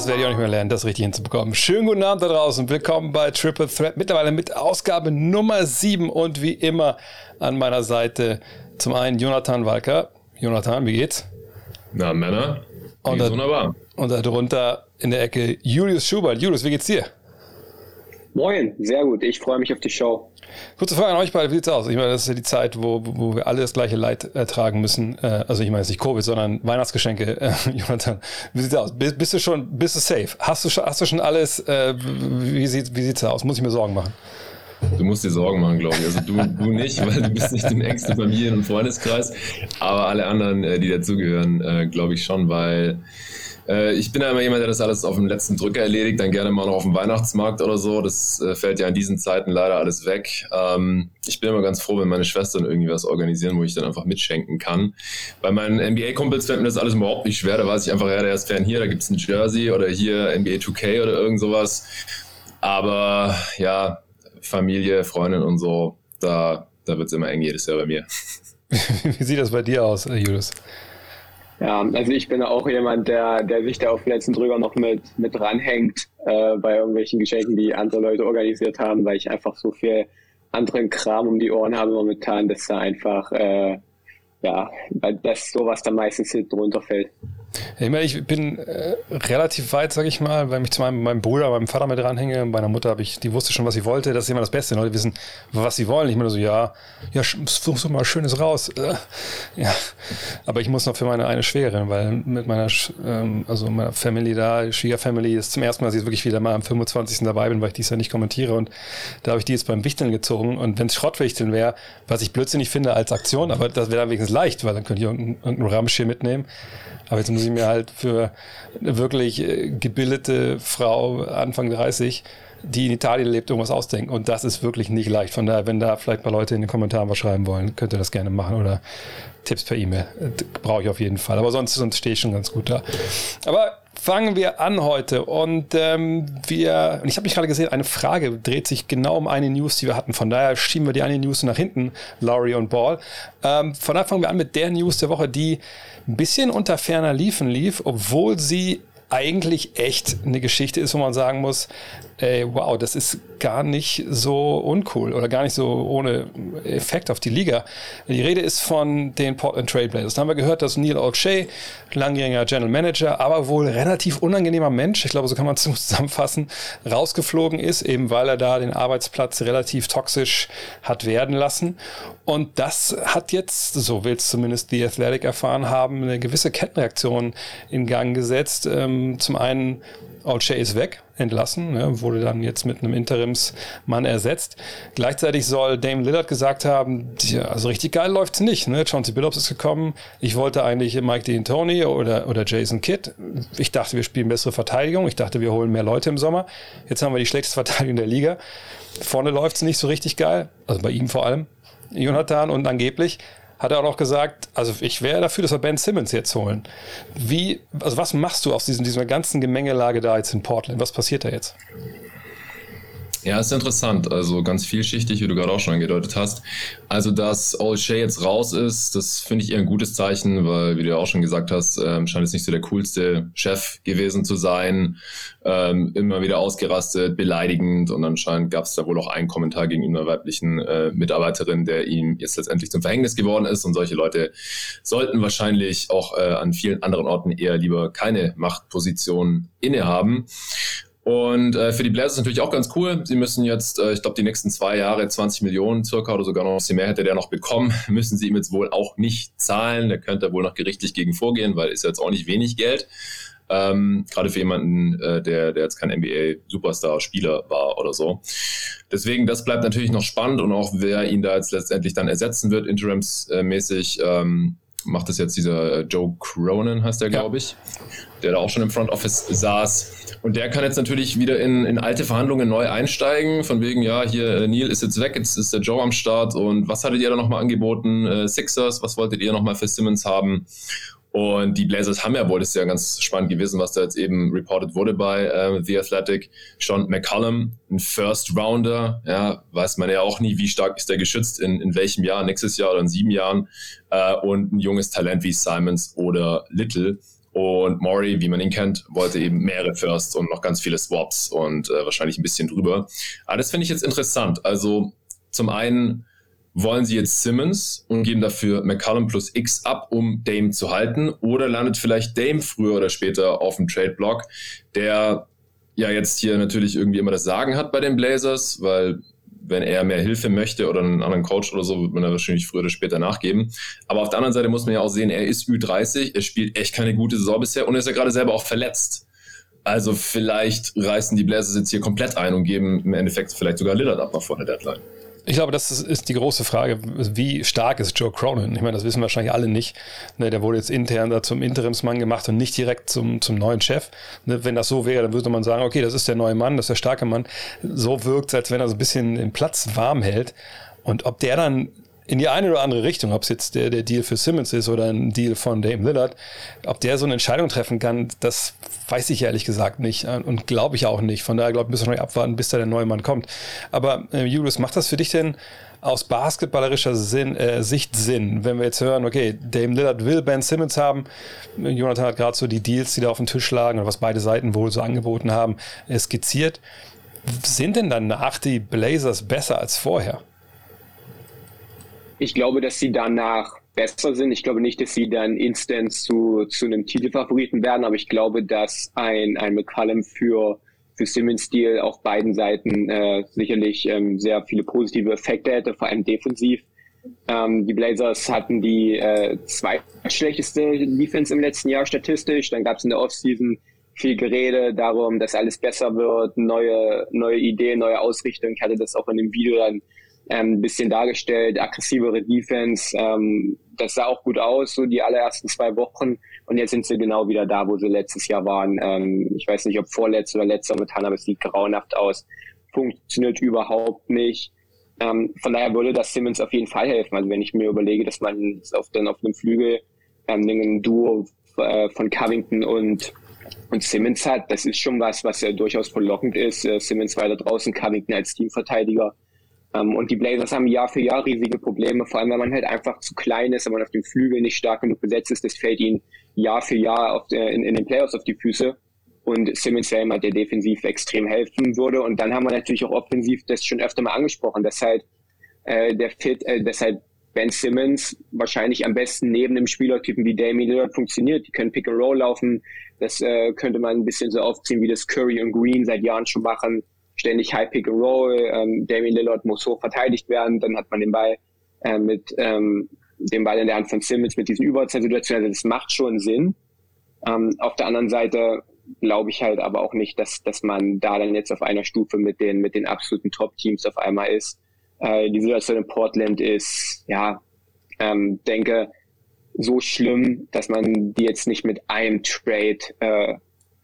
Das werde ich auch nicht mehr lernen, das richtig hinzubekommen. Schönen guten Abend da draußen. Willkommen bei Triple Threat. Mittlerweile mit Ausgabe Nummer 7 und wie immer an meiner Seite zum einen Jonathan Walker. Jonathan, wie geht's? Na, Männer. Und, da, wunderbar. und darunter in der Ecke Julius Schubert. Julius, wie geht's dir? Moin, sehr gut. Ich freue mich auf die Show. Kurze Frage an euch beide, wie sieht's aus? Ich meine, das ist ja die Zeit, wo, wo wir alle das gleiche Leid ertragen müssen. Äh, also ich meine jetzt nicht Covid, sondern Weihnachtsgeschenke. Äh, Jonathan, wie sieht's aus? Bist, bist, du schon, bist du safe? Hast du schon, hast du schon alles? Äh, wie, sieht, wie sieht's aus? Muss ich mir Sorgen machen? Du musst dir Sorgen machen, glaube ich. Also du, du nicht, weil du bist nicht im engsten Familien- und Freundeskreis. Aber alle anderen, äh, die dazugehören, äh, glaube ich schon, weil äh, ich bin ja immer jemand, der das alles auf dem letzten Drücker erledigt, dann gerne mal noch auf dem Weihnachtsmarkt oder so. Das äh, fällt ja in diesen Zeiten leider alles weg. Ähm, ich bin immer ganz froh, wenn meine Schwestern irgendwie was organisieren, wo ich dann einfach mitschenken kann. Bei meinen NBA-Kumpels fällt mir das alles überhaupt nicht schwer. Da weiß ich einfach, ja, der ist fern hier, da gibt es ein Jersey oder hier NBA 2K oder irgend sowas. Aber ja, Familie, Freundin und so, da, da wird es immer eng jedes Jahr bei mir. Wie sieht das bei dir aus, Julius? Ja, also ich bin auch jemand, der, der sich da auf letzten Drücker noch mit, mit dranhängt äh, bei irgendwelchen Geschenken, die andere Leute organisiert haben, weil ich einfach so viel anderen Kram um die Ohren habe momentan, dass da einfach, äh, ja, dass sowas da meistens hinten runterfällt. Ich, ich bin äh, relativ weit, sag ich mal, weil ich zu meinem, meinem Bruder, meinem Vater mit dranhänge. Meiner Mutter habe ich, die wusste schon, was sie wollte. Das ist immer das Beste. Leute wissen, was sie wollen. Ich meine so, ja, ja, such mal Schönes raus. Äh, ja, aber ich muss noch für meine eine Schwägerin, weil mit meiner, ähm, also meiner Family da, Schwiegerfamily, ist zum ersten Mal, dass ich wirklich wieder mal am 25. dabei bin, weil ich dies ja nicht kommentiere. Und da habe ich die jetzt beim Wichteln gezogen. Und wenn es Schrottwichteln wäre, was ich blödsinnig finde als Aktion, aber das wäre dann wenigstens leicht, weil dann könnte ich irgendeinen, irgendeinen Ramsch hier mitnehmen. Aber jetzt muss ich mir halt für eine wirklich äh, gebildete Frau Anfang 30, die in Italien lebt, irgendwas ausdenken. Und das ist wirklich nicht leicht. Von daher, wenn da vielleicht mal Leute in den Kommentaren was schreiben wollen, könnt ihr das gerne machen oder Tipps per E-Mail. Brauche ich auf jeden Fall. Aber sonst, sonst stehe ich schon ganz gut da. Aber fangen wir an heute. Und ähm, wir, und ich habe mich gerade gesehen, eine Frage dreht sich genau um eine News, die wir hatten. Von daher schieben wir die eine News nach hinten, Laurie und Ball. Ähm, von daher fangen wir an mit der News der Woche, die ein bisschen unter ferner Liefen lief, obwohl sie eigentlich echt eine Geschichte ist, wo man sagen muss, ey, wow, das ist gar nicht so uncool oder gar nicht so ohne Effekt auf die Liga. Die Rede ist von den Portland Trailblazers. Da haben wir gehört, dass Neil O'Shea, langjähriger General Manager, aber wohl relativ unangenehmer Mensch, ich glaube, so kann man es zusammenfassen, rausgeflogen ist, eben weil er da den Arbeitsplatz relativ toxisch hat werden lassen. Und das hat jetzt, so will es zumindest The Athletic erfahren haben, eine gewisse Kettenreaktion in Gang gesetzt. Ähm, zum einen O'Shea ist weg, entlassen, ne, wurde dann jetzt mit einem Interimsmann ersetzt. Gleichzeitig soll Dame Lillard gesagt haben, tja, also richtig geil läuft's nicht. Ne? Chauncey Billups ist gekommen. Ich wollte eigentlich Mike D'Antoni oder, oder Jason Kidd. Ich dachte, wir spielen bessere Verteidigung. Ich dachte, wir holen mehr Leute im Sommer. Jetzt haben wir die schlechteste Verteidigung der Liga. Vorne läuft's nicht so richtig geil. Also bei ihm vor allem. Jonathan und angeblich hat er auch noch gesagt, also ich wäre dafür, dass wir Ben Simmons jetzt holen. Wie, also was machst du aus diesem, dieser ganzen Gemengelage da jetzt in Portland? Was passiert da jetzt? Ja, ist interessant. Also ganz vielschichtig, wie du gerade auch schon angedeutet hast. Also, dass All Shay jetzt raus ist, das finde ich eher ein gutes Zeichen, weil, wie du ja auch schon gesagt hast, ähm, scheint es nicht so der coolste Chef gewesen zu sein. Ähm, immer wieder ausgerastet, beleidigend und anscheinend gab es da wohl auch einen Kommentar gegenüber einer weiblichen äh, Mitarbeiterin, der ihm jetzt letztendlich zum Verhängnis geworden ist. Und solche Leute sollten wahrscheinlich auch äh, an vielen anderen Orten eher lieber keine Machtposition innehaben. Und äh, für die Blazers natürlich auch ganz cool. Sie müssen jetzt, äh, ich glaube, die nächsten zwei Jahre 20 Millionen circa oder sogar noch ein bisschen mehr hätte der noch bekommen, müssen sie ihm jetzt wohl auch nicht zahlen. Da könnte er wohl noch gerichtlich gegen vorgehen, weil ist jetzt auch nicht wenig Geld. Ähm, gerade für jemanden, äh, der, der jetzt kein NBA-Superstar-Spieler war oder so. Deswegen, das bleibt natürlich noch spannend und auch wer ihn da jetzt letztendlich dann ersetzen wird, interimsmäßig, ähm, macht das jetzt dieser äh, Joe Cronin, heißt der, glaube ich, der da auch schon im Front Office saß. Und der kann jetzt natürlich wieder in, in alte Verhandlungen neu einsteigen, von wegen, ja, hier, äh, Neil ist jetzt weg, jetzt ist der Joe am Start und was hattet ihr da nochmal angeboten? Äh, Sixers, was wolltet ihr nochmal für Simmons haben? Und die Blazers haben ja wohl, das ist ja ganz spannend gewesen, was da jetzt eben reported wurde bei äh, The Athletic. Sean McCollum, ein First Rounder, ja, weiß man ja auch nie, wie stark ist der geschützt, in, in welchem Jahr, nächstes Jahr oder in sieben Jahren. Äh, und ein junges Talent wie Simons oder Little. Und Maury, wie man ihn kennt, wollte eben mehrere Firsts und noch ganz viele Swaps und äh, wahrscheinlich ein bisschen drüber. Aber das finde ich jetzt interessant. Also zum einen wollen sie jetzt Simmons und geben dafür McCallum plus X ab, um Dame zu halten? Oder landet vielleicht Dame früher oder später auf dem Trade-Block, der ja jetzt hier natürlich irgendwie immer das Sagen hat bei den Blazers, weil wenn er mehr Hilfe möchte oder einen anderen Coach oder so, wird man da wahrscheinlich früher oder später nachgeben. Aber auf der anderen Seite muss man ja auch sehen, er ist Ü30, er spielt echt keine gute Saison bisher und er ist ja gerade selber auch verletzt. Also vielleicht reißen die Blazers jetzt hier komplett ein und geben im Endeffekt vielleicht sogar Lillard ab nach vorne Deadline. Ich glaube, das ist die große Frage, wie stark ist Joe Cronin? Ich meine, das wissen wahrscheinlich alle nicht. Ne, der wurde jetzt intern da zum Interimsmann gemacht und nicht direkt zum, zum neuen Chef. Ne, wenn das so wäre, dann würde man sagen, okay, das ist der neue Mann, das ist der starke Mann. So wirkt es, als wenn er so ein bisschen den Platz warm hält. Und ob der dann in die eine oder andere Richtung, ob es jetzt der, der Deal für Simmons ist oder ein Deal von Dame Lillard, ob der so eine Entscheidung treffen kann, das weiß ich ehrlich gesagt nicht und glaube ich auch nicht. Von daher glaube ich, müssen wir noch abwarten, bis da der neue Mann kommt. Aber äh, Julius, macht das für dich denn aus basketballerischer Sinn, äh, Sicht Sinn, wenn wir jetzt hören, okay, Dame Lillard will Ben Simmons haben. Jonathan hat gerade so die Deals, die da auf dem Tisch lagen oder was beide Seiten wohl so angeboten haben, skizziert. Sind denn danach die Blazers besser als vorher? Ich glaube, dass sie danach besser sind. Ich glaube nicht, dass sie dann instant zu, zu einem Titelfavoriten werden, aber ich glaube, dass ein, ein McCallum für, für Simmons Deal auf beiden Seiten äh, sicherlich ähm, sehr viele positive Effekte hätte, vor allem defensiv. Ähm, die Blazers hatten die äh, zweitschlechteste Defense im letzten Jahr statistisch. Dann gab es in der Offseason viel Gerede darum, dass alles besser wird, neue, neue Ideen, neue Ausrichtung. Ich hatte das auch in dem Video dann ähm, bisschen dargestellt, aggressivere Defense. Ähm, das sah auch gut aus, so die allerersten zwei Wochen. Und jetzt sind sie genau wieder da, wo sie letztes Jahr waren. Ähm, ich weiß nicht, ob vorletztes oder letzter momentan, aber es sieht grauenhaft aus. Funktioniert überhaupt nicht. Ähm, von daher würde das Simmons auf jeden Fall helfen. Also wenn ich mir überlege, dass man auf, dann auf einem Flügel ähm, ein Duo äh, von Covington und und Simmons hat, das ist schon was, was ja durchaus verlockend ist. Äh, Simmons weiter draußen, Covington als Teamverteidiger. Ähm, und die Blazers haben Jahr für Jahr riesige Probleme, vor allem wenn man halt einfach zu klein ist, wenn man auf dem Flügel nicht stark genug besetzt ist, das fällt ihnen Jahr für Jahr auf in, in den Playoffs auf die Füße. Und Simmons wäre jemand, der defensiv extrem helfen würde. Und dann haben wir natürlich auch offensiv das schon öfter mal angesprochen, dass halt äh, der Fit, äh, dass halt Ben Simmons wahrscheinlich am besten neben einem Spielertypen wie Damien Lillard funktioniert. Die können Pick and Roll laufen. Das äh, könnte man ein bisschen so aufziehen, wie das Curry und Green seit Jahren schon machen ständig High Pick and Roll, ähm, Damien Lillard muss hoch verteidigt werden, dann hat man den Ball äh, mit ähm, dem Ball in der Hand von Simmons mit diesen Überzahlsituationen. Also das macht schon Sinn. Ähm, auf der anderen Seite glaube ich halt aber auch nicht, dass, dass man da dann jetzt auf einer Stufe mit den, mit den absoluten Top-Teams auf einmal ist. Äh, die Situation in Portland ist, ja, ähm, denke, so schlimm, dass man die jetzt nicht mit einem Trade äh,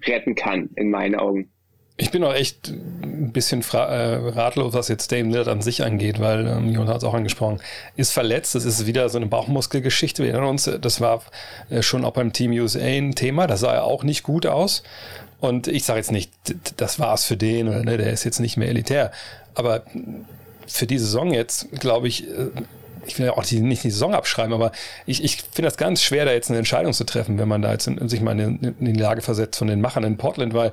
retten kann, in meinen Augen. Ich bin auch echt ein bisschen äh, ratlos, was jetzt Dame Lillard an sich angeht, weil ähm, Jon hat es auch angesprochen, ist verletzt. Das ist wieder so eine Bauchmuskelgeschichte. Wir erinnern uns, das war äh, schon auch beim Team USA ein Thema. Da sah er auch nicht gut aus. Und ich sage jetzt nicht, das war's für den oder ne, der ist jetzt nicht mehr elitär. Aber für die Saison jetzt, glaube ich, äh, ich will ja auch die, nicht die Saison abschreiben, aber ich, ich finde das ganz schwer, da jetzt eine Entscheidung zu treffen, wenn man da jetzt in sich mal in, in die Lage versetzt von den Machern in Portland, weil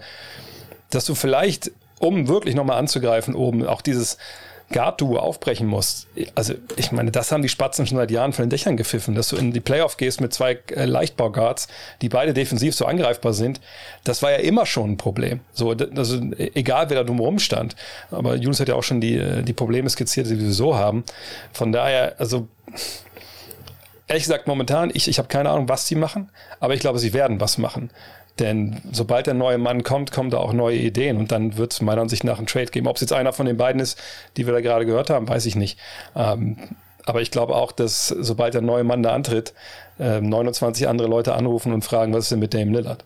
dass du vielleicht, um wirklich nochmal anzugreifen, oben auch dieses Guard-Duo aufbrechen musst. Also, ich meine, das haben die Spatzen schon seit Jahren von den Dächern gepfiffen, dass du in die Playoff gehst mit zwei äh, Leichtbau-Guards, die beide defensiv so angreifbar sind. Das war ja immer schon ein Problem. So, also, egal wer da drumherum stand. Aber Julius hat ja auch schon die, äh, die Probleme skizziert, die wir so haben. Von daher, also, ehrlich gesagt, momentan, ich, ich habe keine Ahnung, was sie machen, aber ich glaube, sie werden was machen. Denn sobald der neue Mann kommt, kommen da auch neue Ideen und dann wird es meiner Ansicht nach einen Trade geben. Ob es jetzt einer von den beiden ist, die wir da gerade gehört haben, weiß ich nicht. Ähm, aber ich glaube auch, dass sobald der neue Mann da antritt, äh, 29 andere Leute anrufen und fragen, was ist denn mit Dame Lillard?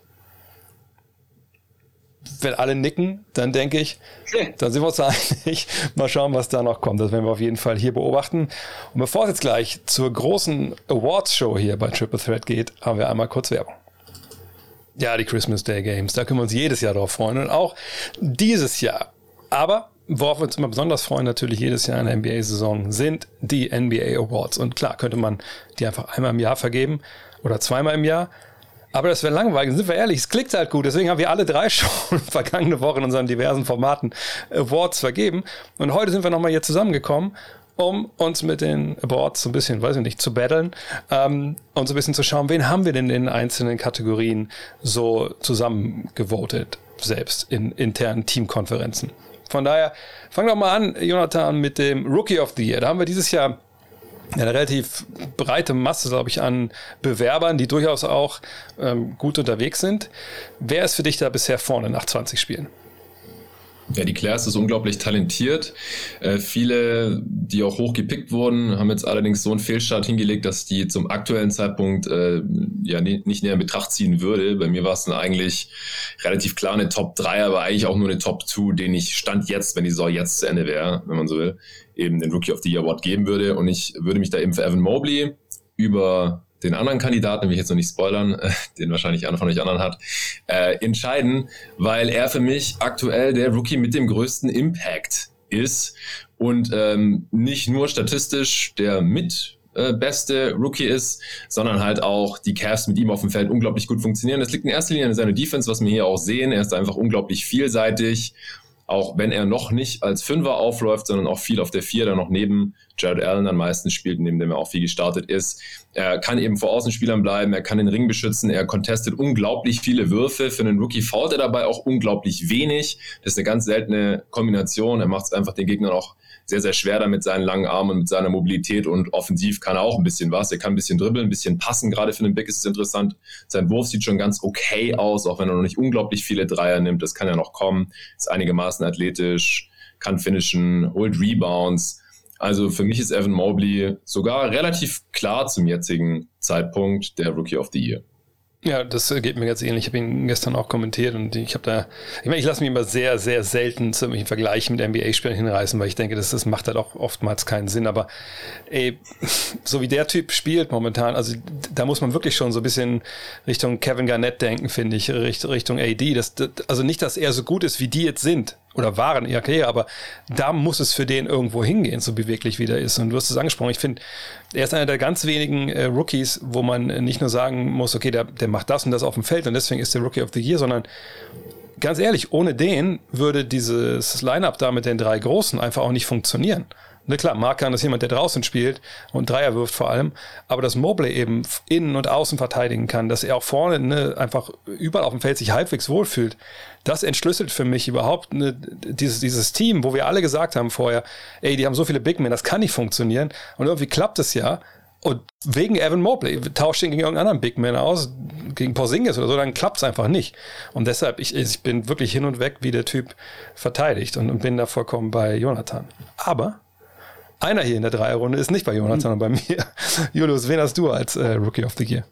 Wenn alle nicken, dann denke ich, dann sind wir uns einig. Mal schauen, was da noch kommt. Das werden wir auf jeden Fall hier beobachten. Und bevor es jetzt gleich zur großen Awards-Show hier bei Triple Threat geht, haben wir einmal kurz Werbung. Ja, die Christmas Day Games, da können wir uns jedes Jahr drauf freuen und auch dieses Jahr. Aber worauf wir uns immer besonders freuen, natürlich jedes Jahr in der NBA-Saison, sind die NBA Awards. Und klar, könnte man die einfach einmal im Jahr vergeben oder zweimal im Jahr. Aber das wäre langweilig, sind wir ehrlich, es klickt halt gut. Deswegen haben wir alle drei schon vergangene Woche in unseren diversen Formaten Awards vergeben. Und heute sind wir nochmal hier zusammengekommen, um uns mit den Awards so ein bisschen, weiß ich nicht, zu battlen ähm, und so ein bisschen zu schauen, wen haben wir denn in den einzelnen Kategorien so zusammengevotet, selbst in internen Teamkonferenzen. Von daher, fang doch mal an, Jonathan, mit dem Rookie of the Year. Da haben wir dieses Jahr eine relativ breite Masse, glaube ich, an Bewerbern, die durchaus auch ähm, gut unterwegs sind. Wer ist für dich da bisher vorne nach 20 Spielen? Ja, die Clairs ist unglaublich talentiert. Äh, viele, die auch hoch gepickt wurden, haben jetzt allerdings so einen Fehlstart hingelegt, dass die zum aktuellen Zeitpunkt äh, ja nicht näher in Betracht ziehen würde. Bei mir war es dann eigentlich relativ klar eine Top 3, aber eigentlich auch nur eine Top 2, den ich Stand jetzt, wenn die Saison jetzt zu Ende wäre, wenn man so will, eben den Rookie of the Year Award geben würde. Und ich würde mich da eben für Evan Mobley über den anderen Kandidaten, will ich jetzt noch nicht spoilern, äh, den wahrscheinlich einer von euch anderen hat, äh, entscheiden, weil er für mich aktuell der Rookie mit dem größten Impact ist und ähm, nicht nur statistisch der mit äh, beste Rookie ist, sondern halt auch die Cavs mit ihm auf dem Feld unglaublich gut funktionieren. Das liegt in erster Linie an seiner Defense, was wir hier auch sehen. Er ist einfach unglaublich vielseitig auch wenn er noch nicht als Fünfer aufläuft, sondern auch viel auf der Vier, dann noch neben Jared Allen am meisten spielt, neben dem er auch viel gestartet ist. Er kann eben vor Außenspielern bleiben, er kann den Ring beschützen, er contestet unglaublich viele Würfe. Für einen Rookie fault er dabei auch unglaublich wenig. Das ist eine ganz seltene Kombination. Er macht es einfach den Gegnern auch sehr, sehr schwer da mit seinen langen Armen und mit seiner Mobilität und offensiv kann er auch ein bisschen was. Er kann ein bisschen dribbeln, ein bisschen passen. Gerade für den Big ist es interessant. Sein Wurf sieht schon ganz okay aus, auch wenn er noch nicht unglaublich viele Dreier nimmt. Das kann ja noch kommen. Ist einigermaßen athletisch, kann finishen, holt Rebounds. Also für mich ist Evan Mobley sogar relativ klar zum jetzigen Zeitpunkt der Rookie of the Year. Ja, das geht mir ganz ähnlich. Ich habe ihn gestern auch kommentiert und ich habe da, ich meine, ich lasse mich immer sehr, sehr selten zu irgendwelchen Vergleichen mit NBA-Spielern hinreißen, weil ich denke, das, das macht halt auch oftmals keinen Sinn. Aber ey, so wie der Typ spielt momentan, also da muss man wirklich schon so ein bisschen Richtung Kevin Garnett denken, finde ich, Richtung AD. Das, das, also nicht, dass er so gut ist, wie die jetzt sind oder waren, ja, okay, aber da muss es für den irgendwo hingehen, so beweglich wie der ist. Und du hast es angesprochen, ich finde, er ist einer der ganz wenigen äh, Rookies, wo man nicht nur sagen muss, okay, der, der macht das und das auf dem Feld und deswegen ist der Rookie of the Year, sondern ganz ehrlich, ohne den würde dieses Line-Up da mit den drei Großen einfach auch nicht funktionieren. Ne, klar, Markan ist jemand, der draußen spielt und Dreier wirft vor allem, aber dass Mobley eben innen und außen verteidigen kann, dass er auch vorne ne, einfach überall auf dem Feld sich halbwegs wohlfühlt, das entschlüsselt für mich überhaupt ne, dieses, dieses Team, wo wir alle gesagt haben vorher, ey, die haben so viele Big Men, das kann nicht funktionieren und irgendwie klappt es ja. Und wegen Evan Mobley, tauscht ihn gegen irgendeinen anderen Big Man aus, gegen Porzingis oder so, dann klappt es einfach nicht. Und deshalb, ich, ich bin wirklich hin und weg, wie der Typ verteidigt und, und bin da vollkommen bei Jonathan. Aber einer hier in der Dreierrunde ist nicht bei Jonas, sondern bei mir. Julius, wen hast du als äh, Rookie of the Year?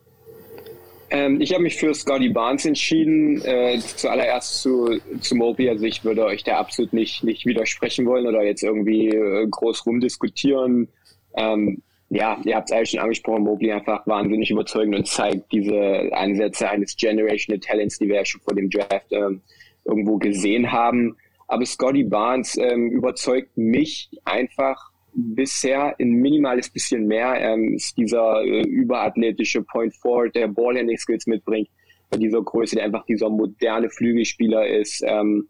Ähm, ich habe mich für Scotty Barnes entschieden. Äh, zuallererst zu, zu Moby. Also ich würde euch da absolut nicht, nicht widersprechen wollen oder jetzt irgendwie äh, groß rumdiskutieren. Ähm, ja, ihr habt es eigentlich schon angesprochen, Mobley einfach wahnsinnig überzeugend und zeigt diese Ansätze eines Generational Talents, die wir ja schon vor dem Draft ähm, irgendwo gesehen haben. Aber Scotty Barnes ähm, überzeugt mich einfach bisher ein minimales bisschen mehr ähm, ist dieser äh, überathletische Point Forward, der Ballhandling Skills mitbringt, bei dieser Größe, der einfach dieser moderne Flügelspieler ist, ähm,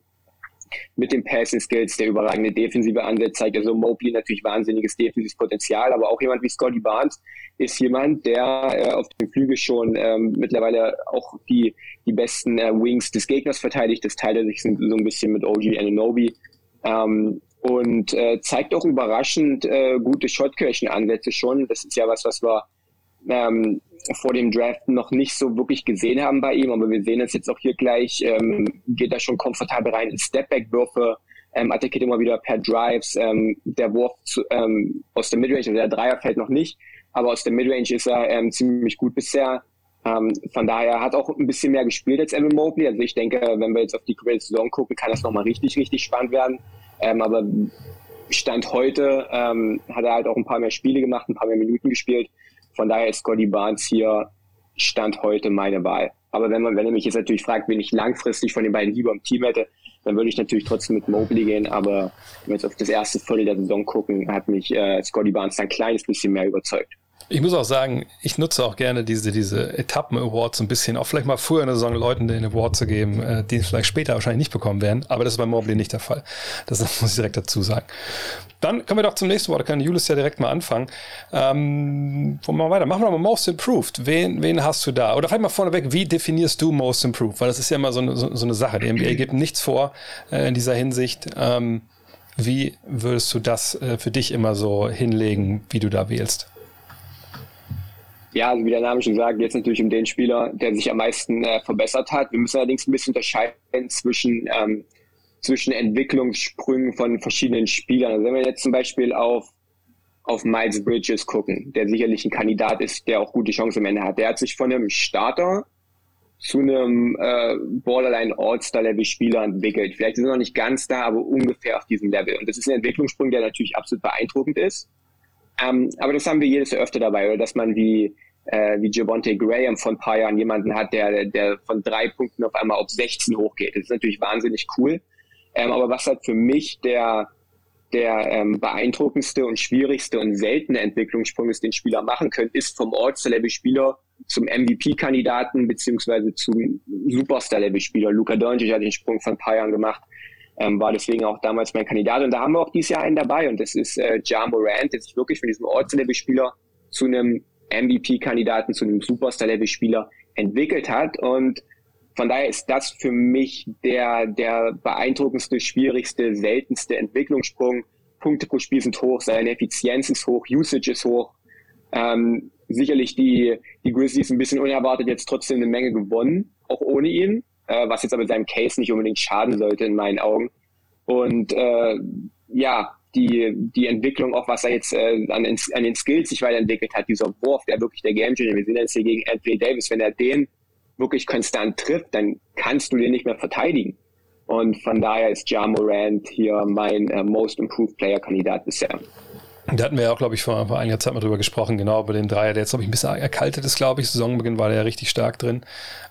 mit den Passing Skills, der überragende defensive Ansatz zeigt. Also Mobley natürlich wahnsinniges defensives Potenzial, aber auch jemand wie Scotty Barnes ist jemand, der äh, auf dem Flügel schon ähm, mittlerweile auch die, die besten äh, Wings des Gegners verteidigt. Das teilt er sich so, ein bisschen mit OG Ananobi. Ähm, und äh, zeigt auch überraschend äh, gute Shotcirchen-Ansätze schon. Das ist ja was, was wir ähm, vor dem Draft noch nicht so wirklich gesehen haben bei ihm, aber wir sehen es jetzt auch hier gleich, ähm, geht er schon komfortabel rein in Stepback-Würfe, ähm, attackiert immer wieder per Drives, ähm, der Wurf zu, ähm, aus der Midrange, also der Dreier fällt noch nicht, aber aus der Midrange ist er ähm, ziemlich gut bisher. Von daher hat auch ein bisschen mehr gespielt als Evan Mobley. Also ich denke, wenn wir jetzt auf die komplette Saison gucken, kann das nochmal richtig, richtig spannend werden. Ähm, aber Stand heute ähm, hat er halt auch ein paar mehr Spiele gemacht, ein paar mehr Minuten gespielt. Von daher ist Scotty Barnes hier Stand heute meine Wahl. Aber wenn man, wenn er mich jetzt natürlich fragt, wen ich langfristig von den beiden lieber im Team hätte, dann würde ich natürlich trotzdem mit Mobley gehen. Aber wenn wir jetzt auf das erste Viertel der Saison gucken, hat mich äh, Scotty Barnes ein kleines bisschen mehr überzeugt. Ich muss auch sagen, ich nutze auch gerne diese, diese Etappen-Awards ein bisschen, auch vielleicht mal früher in der Saison Leuten den Award zu geben, äh, die vielleicht später wahrscheinlich nicht bekommen werden, aber das ist bei Mobley nicht der Fall. Das muss ich direkt dazu sagen. Dann kommen wir doch zum nächsten Wort, da kann Julius ja direkt mal anfangen. Ähm, wo machen wir weiter? Machen wir mal Most Improved. Wen, wen hast du da? Oder vielleicht mal vorneweg, wie definierst du Most Improved? Weil das ist ja immer so eine, so, so eine Sache. Die NBA gibt nichts vor äh, in dieser Hinsicht. Ähm, wie würdest du das äh, für dich immer so hinlegen, wie du da wählst? Ja, also wie der Name schon sagt, jetzt natürlich um den Spieler, der sich am meisten äh, verbessert hat. Wir müssen allerdings ein bisschen unterscheiden zwischen, ähm, zwischen Entwicklungssprüngen von verschiedenen Spielern. Also wenn wir jetzt zum Beispiel auf, auf Miles Bridges gucken, der sicherlich ein Kandidat ist, der auch gute Chancen am Ende hat. Der hat sich von einem Starter zu einem äh, Borderline All-Star-Level-Spieler entwickelt. Vielleicht ist er noch nicht ganz da, aber ungefähr auf diesem Level. Und das ist ein Entwicklungssprung, der natürlich absolut beeindruckend ist. Ähm, aber das haben wir jedes Jahr öfter dabei, oder dass man wie, äh, wie Javonte Graham vor ein paar Jahren jemanden hat, der, der von drei Punkten auf einmal auf 16 hochgeht. Das ist natürlich wahnsinnig cool. Ähm, aber was halt für mich der, der ähm, beeindruckendste und schwierigste und seltene Entwicklungssprung ist, den Spieler machen können, ist vom All-Star-Level-Spieler zum MVP-Kandidaten beziehungsweise zum Superstar-Level-Spieler. Luca Doncic hat den Sprung von ein paar Jahren gemacht ähm, war deswegen auch damals mein Kandidat. Und da haben wir auch dieses Jahr einen dabei und das ist äh, Ja Morant, der sich wirklich von diesem Orts-Level-Spieler zu einem MVP-Kandidaten, zu einem Superstar-Level-Spieler entwickelt hat. Und von daher ist das für mich der, der beeindruckendste, schwierigste, seltenste Entwicklungssprung. Punkte pro Spiel sind hoch, seine Effizienz ist hoch, Usage ist hoch. Ähm, sicherlich die, die Grizzlies ein bisschen unerwartet jetzt trotzdem eine Menge gewonnen, auch ohne ihn äh, was jetzt aber seinem Case nicht unbedingt schaden sollte in meinen Augen. Und äh, ja, die, die Entwicklung, auch was er jetzt äh, an, den, an den Skills sich weiterentwickelt hat, dieser Wurf, der wirklich der Game Changer, wir sehen jetzt hier gegen Anthony Davis, wenn er den wirklich konstant trifft, dann kannst du den nicht mehr verteidigen. Und von daher ist Ja Morant hier mein äh, Most Improved Player Kandidat bisher. Da hatten wir ja auch, glaube ich, vor, vor einiger Zeit mal drüber gesprochen, genau, über den Dreier, der jetzt, glaube ich, ein bisschen erkaltet ist, glaube ich. Saisonbeginn war der ja richtig stark drin.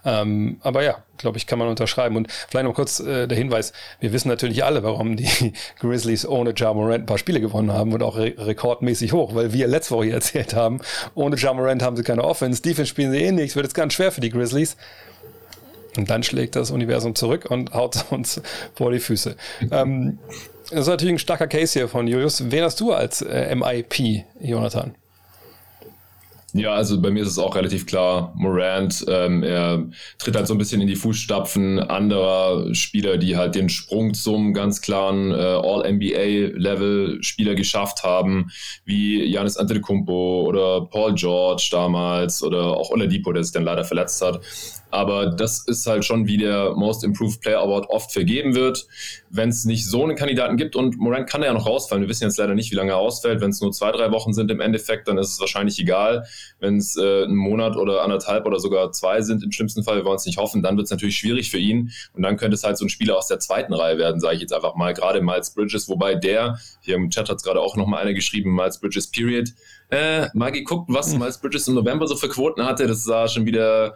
Ähm, aber ja, glaube ich, kann man unterschreiben. Und vielleicht noch kurz äh, der Hinweis, wir wissen natürlich alle, warum die Grizzlies ohne Ja Morant ein paar Spiele gewonnen haben und auch re rekordmäßig hoch, weil wir letzte Woche erzählt haben, ohne Ja Morant haben sie keine Offense, Defense spielen sie eh nichts, wird jetzt ganz schwer für die Grizzlies. Und dann schlägt das Universum zurück und haut uns vor die Füße. Ähm, das ist natürlich ein starker Case hier von Julius. Wen hast du als äh, MIP, Jonathan? Ja, also bei mir ist es auch relativ klar, Morant, ähm, er tritt halt so ein bisschen in die Fußstapfen anderer Spieler, die halt den Sprung zum ganz klaren äh, All-NBA-Level-Spieler geschafft haben, wie Janis Antetokounmpo oder Paul George damals oder auch Oladipo, der sich dann leider verletzt hat. Aber das ist halt schon, wie der Most Improved Player Award oft vergeben wird. Wenn es nicht so einen Kandidaten gibt und Morant kann ja noch rausfallen, wir wissen jetzt leider nicht, wie lange er ausfällt. Wenn es nur zwei, drei Wochen sind im Endeffekt, dann ist es wahrscheinlich egal. Wenn es äh, ein Monat oder anderthalb oder sogar zwei sind, im schlimmsten Fall, wir wollen es nicht hoffen, dann wird es natürlich schwierig für ihn. Und dann könnte es halt so ein Spieler aus der zweiten Reihe werden, sage ich jetzt einfach mal. Gerade Miles Bridges, wobei der, hier im Chat hat es gerade auch nochmal einer geschrieben, Miles Bridges Period, äh, mal geguckt, was. Miles Bridges im November so für Quoten hatte. Das sah schon wieder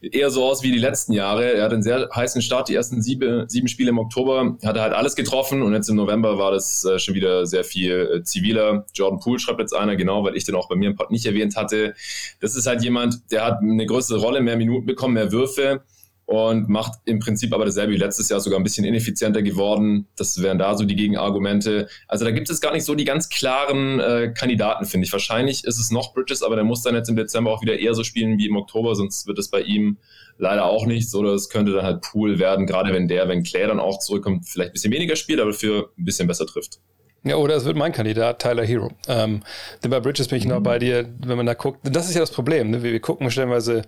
eher so aus wie die letzten Jahre. Er hat einen sehr heißen Start, die ersten sieben, sieben Spiele im Oktober hat er halt alles getroffen und jetzt im November war das äh, schon wieder sehr viel äh, ziviler. Jordan Poole schreibt jetzt einer, genau, weil ich den auch bei mir im Pod nicht erwähnt hatte. Das ist halt jemand, der hat eine größere Rolle, mehr Minuten bekommen, mehr Würfe und macht im Prinzip aber dasselbe wie letztes Jahr, sogar ein bisschen ineffizienter geworden. Das wären da so die Gegenargumente. Also da gibt es gar nicht so die ganz klaren äh, Kandidaten, finde ich. Wahrscheinlich ist es noch Bridges, aber der muss dann jetzt im Dezember auch wieder eher so spielen wie im Oktober, sonst wird es bei ihm leider auch nichts. Oder es könnte dann halt Pool werden, gerade wenn der, wenn Claire dann auch zurückkommt, vielleicht ein bisschen weniger spielt, aber für ein bisschen besser trifft. Ja, oder es wird mein Kandidat, Tyler Hero. Ähm, denn bei Bridges bin ich mhm. noch bei dir, wenn man da guckt. Das ist ja das Problem. Ne? Wir, wir gucken stellenweise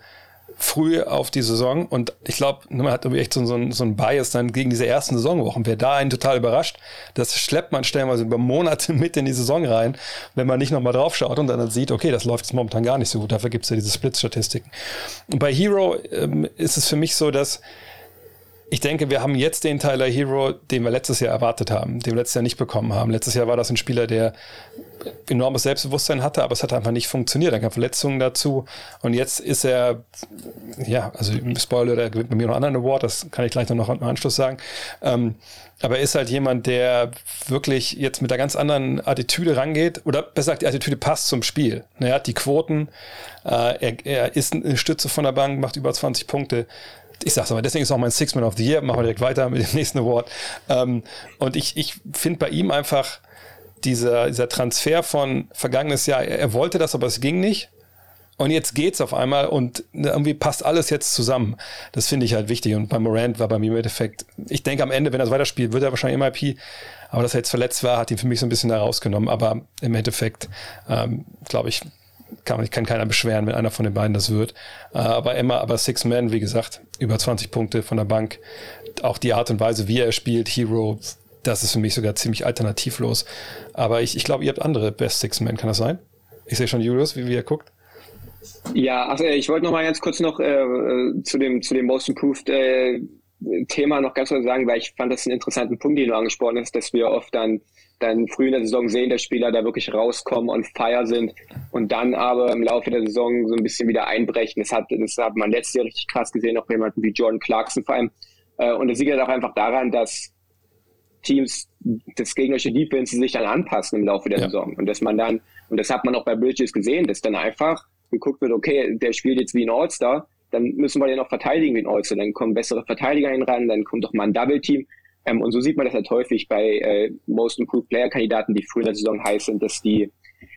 früh auf die Saison und ich glaube, man hat irgendwie echt so, so, so ein Bias dann gegen diese ersten Saisonwochen. Wer da einen total überrascht, das schleppt man stellenweise über Monate mit in die Saison rein, wenn man nicht nochmal drauf schaut und dann sieht, okay, das läuft jetzt momentan gar nicht so gut. Dafür gibt es ja diese Split-Statistiken. Und bei Hero ähm, ist es für mich so, dass ich denke, wir haben jetzt den Tyler Hero, den wir letztes Jahr erwartet haben, den wir letztes Jahr nicht bekommen haben. Letztes Jahr war das ein Spieler, der enormes Selbstbewusstsein hatte, aber es hat einfach nicht funktioniert. Dann kamen Verletzungen dazu und jetzt ist er, ja, also Spoiler, der gewinnt bei mir noch einen anderen Award, das kann ich gleich noch im Anschluss sagen. Ähm, aber er ist halt jemand, der wirklich jetzt mit einer ganz anderen Attitüde rangeht, oder besser gesagt, die Attitüde passt zum Spiel. Er hat die Quoten, äh, er, er ist eine Stütze von der Bank, macht über 20 Punkte ich sag's aber, deswegen ist auch mein Six Man of the Year. Machen wir direkt weiter mit dem nächsten Award. Ähm, und ich, ich finde bei ihm einfach dieser, dieser Transfer von vergangenes Jahr, er, er wollte das, aber es ging nicht. Und jetzt geht's auf einmal und irgendwie passt alles jetzt zusammen. Das finde ich halt wichtig. Und bei Morant war bei mir im Endeffekt, ich denke am Ende, wenn er weiterspielt, wird er wahrscheinlich MIP. Aber dass er jetzt verletzt war, hat ihn für mich so ein bisschen da rausgenommen. Aber im Endeffekt, ähm, glaube ich, kann, kann keiner beschweren, wenn einer von den beiden das wird. Äh, aber Emma, aber Six Man, wie gesagt, über 20 Punkte von der Bank. Auch die Art und Weise, wie er spielt, Hero, das ist für mich sogar ziemlich alternativlos. Aber ich, ich glaube, ihr habt andere Best Six Men, kann das sein? Ich sehe schon Julius, wie, wie er guckt. Ja, also ich wollte noch mal ganz kurz noch äh, zu dem zu dem Most Improved äh, Thema noch ganz kurz sagen, weil ich fand das einen interessanten Punkt, den du angesprochen hast, dass wir oft dann dann früh in der Saison sehen, dass Spieler da wirklich rauskommen und fire sind und dann aber im Laufe der Saison so ein bisschen wieder einbrechen. Das hat, das hat man letztes Jahr richtig krass gesehen, auch jemanden wie Jordan Clarkson vor allem. Äh, und das liegt halt auch einfach daran, dass Teams das gegnerische Defense sich dann anpassen im Laufe der ja. Saison. Und dass man dann, und das hat man auch bei Bridges gesehen, dass dann einfach geguckt wird, okay, der spielt jetzt wie ein All-Star, dann müssen wir den auch verteidigen wie ein All-Star. Dann kommen bessere Verteidiger hin ran, dann kommt doch mal ein Double-Team. Ähm, und so sieht man das halt häufig bei äh, Most Improved Player-Kandidaten, die früher in der Saison heiß sind, dass die,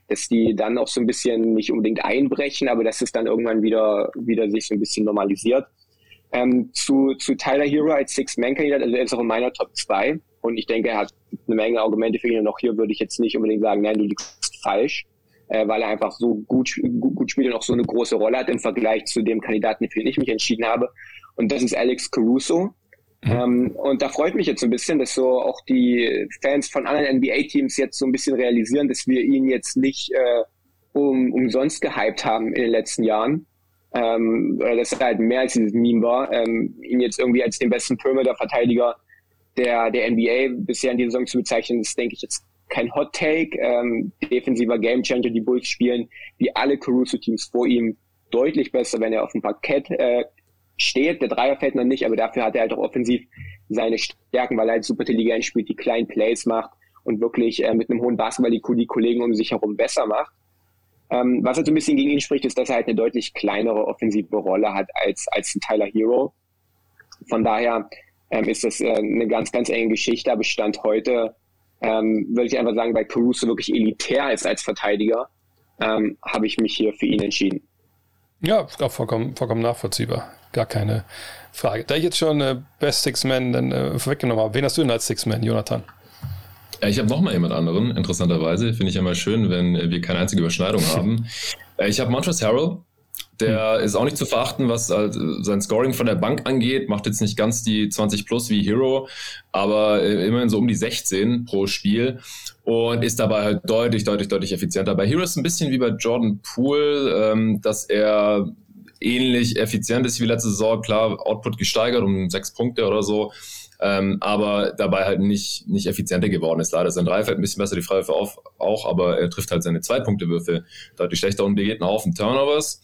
dass die dann auch so ein bisschen nicht unbedingt einbrechen, aber dass es dann irgendwann wieder, wieder sich so ein bisschen normalisiert. Ähm, zu, zu Tyler Hero als Six-Man-Kandidat, also er ist auch in meiner Top 2 und ich denke, er hat eine Menge Argumente für ihn und auch hier würde ich jetzt nicht unbedingt sagen, nein, du liegst falsch, äh, weil er einfach so gut, gut, gut spielt und auch so eine große Rolle hat im Vergleich zu dem Kandidaten, für den ich mich entschieden habe. Und das ist Alex Caruso. Mhm. Ähm, und da freut mich jetzt so ein bisschen, dass so auch die Fans von anderen NBA-Teams jetzt so ein bisschen realisieren, dass wir ihn jetzt nicht äh, um, umsonst gehypt haben in den letzten Jahren. Ähm, oder dass er halt mehr als dieses Meme war, ähm, ihn jetzt irgendwie als den besten Perimeter-Verteidiger der, der NBA bisher in dieser Saison zu bezeichnen, ist, denke ich, jetzt kein Hot Take. Ähm, defensiver Gamechanger, die Bulls spielen, wie alle Caruso-Teams vor ihm, deutlich besser, wenn er auf dem Parkett äh, steht. Der Dreier fällt noch nicht, aber dafür hat er halt auch offensiv seine Stärken, weil er halt super intelligent spielt, die kleinen Plays macht und wirklich äh, mit einem hohen Basketball die, die Kollegen um sich herum besser macht. Ähm, was halt so ein bisschen gegen ihn spricht, ist, dass er halt eine deutlich kleinere offensive Rolle hat als, als ein Tyler Hero. Von daher ähm, ist das äh, eine ganz, ganz enge Geschichte, aber Stand heute ähm, würde ich einfach sagen, bei Caruso wirklich elitär ist als Verteidiger, ähm, habe ich mich hier für ihn entschieden. Ja, vollkommen, vollkommen nachvollziehbar gar keine Frage. Da ich jetzt schon äh, Best Six Man dann äh, vorweggenommen habe, wen hast du denn als Six Man, Jonathan? Ja, ich habe nochmal jemand anderen, interessanterweise. Finde ich ja mal schön, wenn wir keine einzige Überschneidung haben. Äh, ich habe Montrezl Harrell. Der hm. ist auch nicht zu verachten, was halt sein Scoring von der Bank angeht. Macht jetzt nicht ganz die 20 plus wie Hero, aber äh, immerhin so um die 16 pro Spiel und ist dabei halt deutlich, deutlich, deutlich effizienter. Bei Hero ist ein bisschen wie bei Jordan Poole, ähm, dass er ähnlich effizient ist wie letzte Saison. Klar, Output gesteigert um sechs Punkte oder so. Ähm, aber dabei halt nicht, nicht effizienter geworden ist. Leider sein Dreifeld ein bisschen besser, die Freiwürfe auch, auch, aber er trifft halt seine Zwei-Punkte-Würfe deutlich schlechter und begeht einen Haufen Turnovers.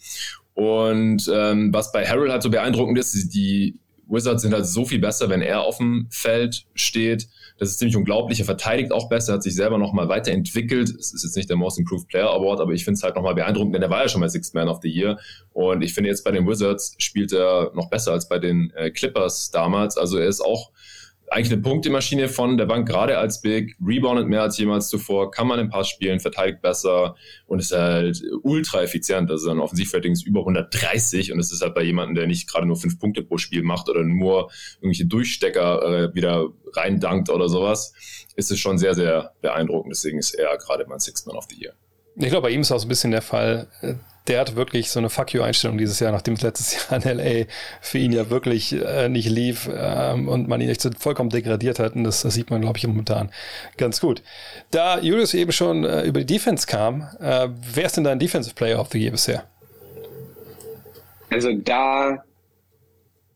Und ähm, was bei Harrell halt so beeindruckend ist, die Wizards sind halt so viel besser, wenn er auf dem Feld steht. Das ist ziemlich unglaublich. Er verteidigt auch besser, hat sich selber nochmal weiterentwickelt. Es ist jetzt nicht der Most Improved Player Award, aber ich finde es halt nochmal beeindruckend, denn er war ja schon mal Sixth Man of the Year. Und ich finde jetzt bei den Wizards spielt er noch besser als bei den äh, Clippers damals. Also er ist auch eigentlich eine Punktemaschine von der Bank, gerade als Big, reboundet mehr als jemals zuvor, kann man im Pass spielen, verteidigt besser und ist halt ultra effizient. Also ein Offensivrating ist über 130 und es ist halt bei jemandem, der nicht gerade nur fünf Punkte pro Spiel macht oder nur irgendwelche Durchstecker äh, wieder reindankt oder sowas, ist es schon sehr, sehr beeindruckend. Deswegen ist er gerade mein Sixth Man of the Year. Ich glaube, bei ihm ist auch so ein bisschen der Fall, äh, der hat wirklich so eine Fuck you-Einstellung dieses Jahr, nachdem es letztes Jahr in LA für ihn ja wirklich äh, nicht lief ähm, und man ihn echt so vollkommen degradiert hat. Und das, das sieht man, glaube ich, momentan ganz gut. Da Julius eben schon äh, über die Defense kam, äh, wer ist denn dein Defensive Player of the Year bisher? Also da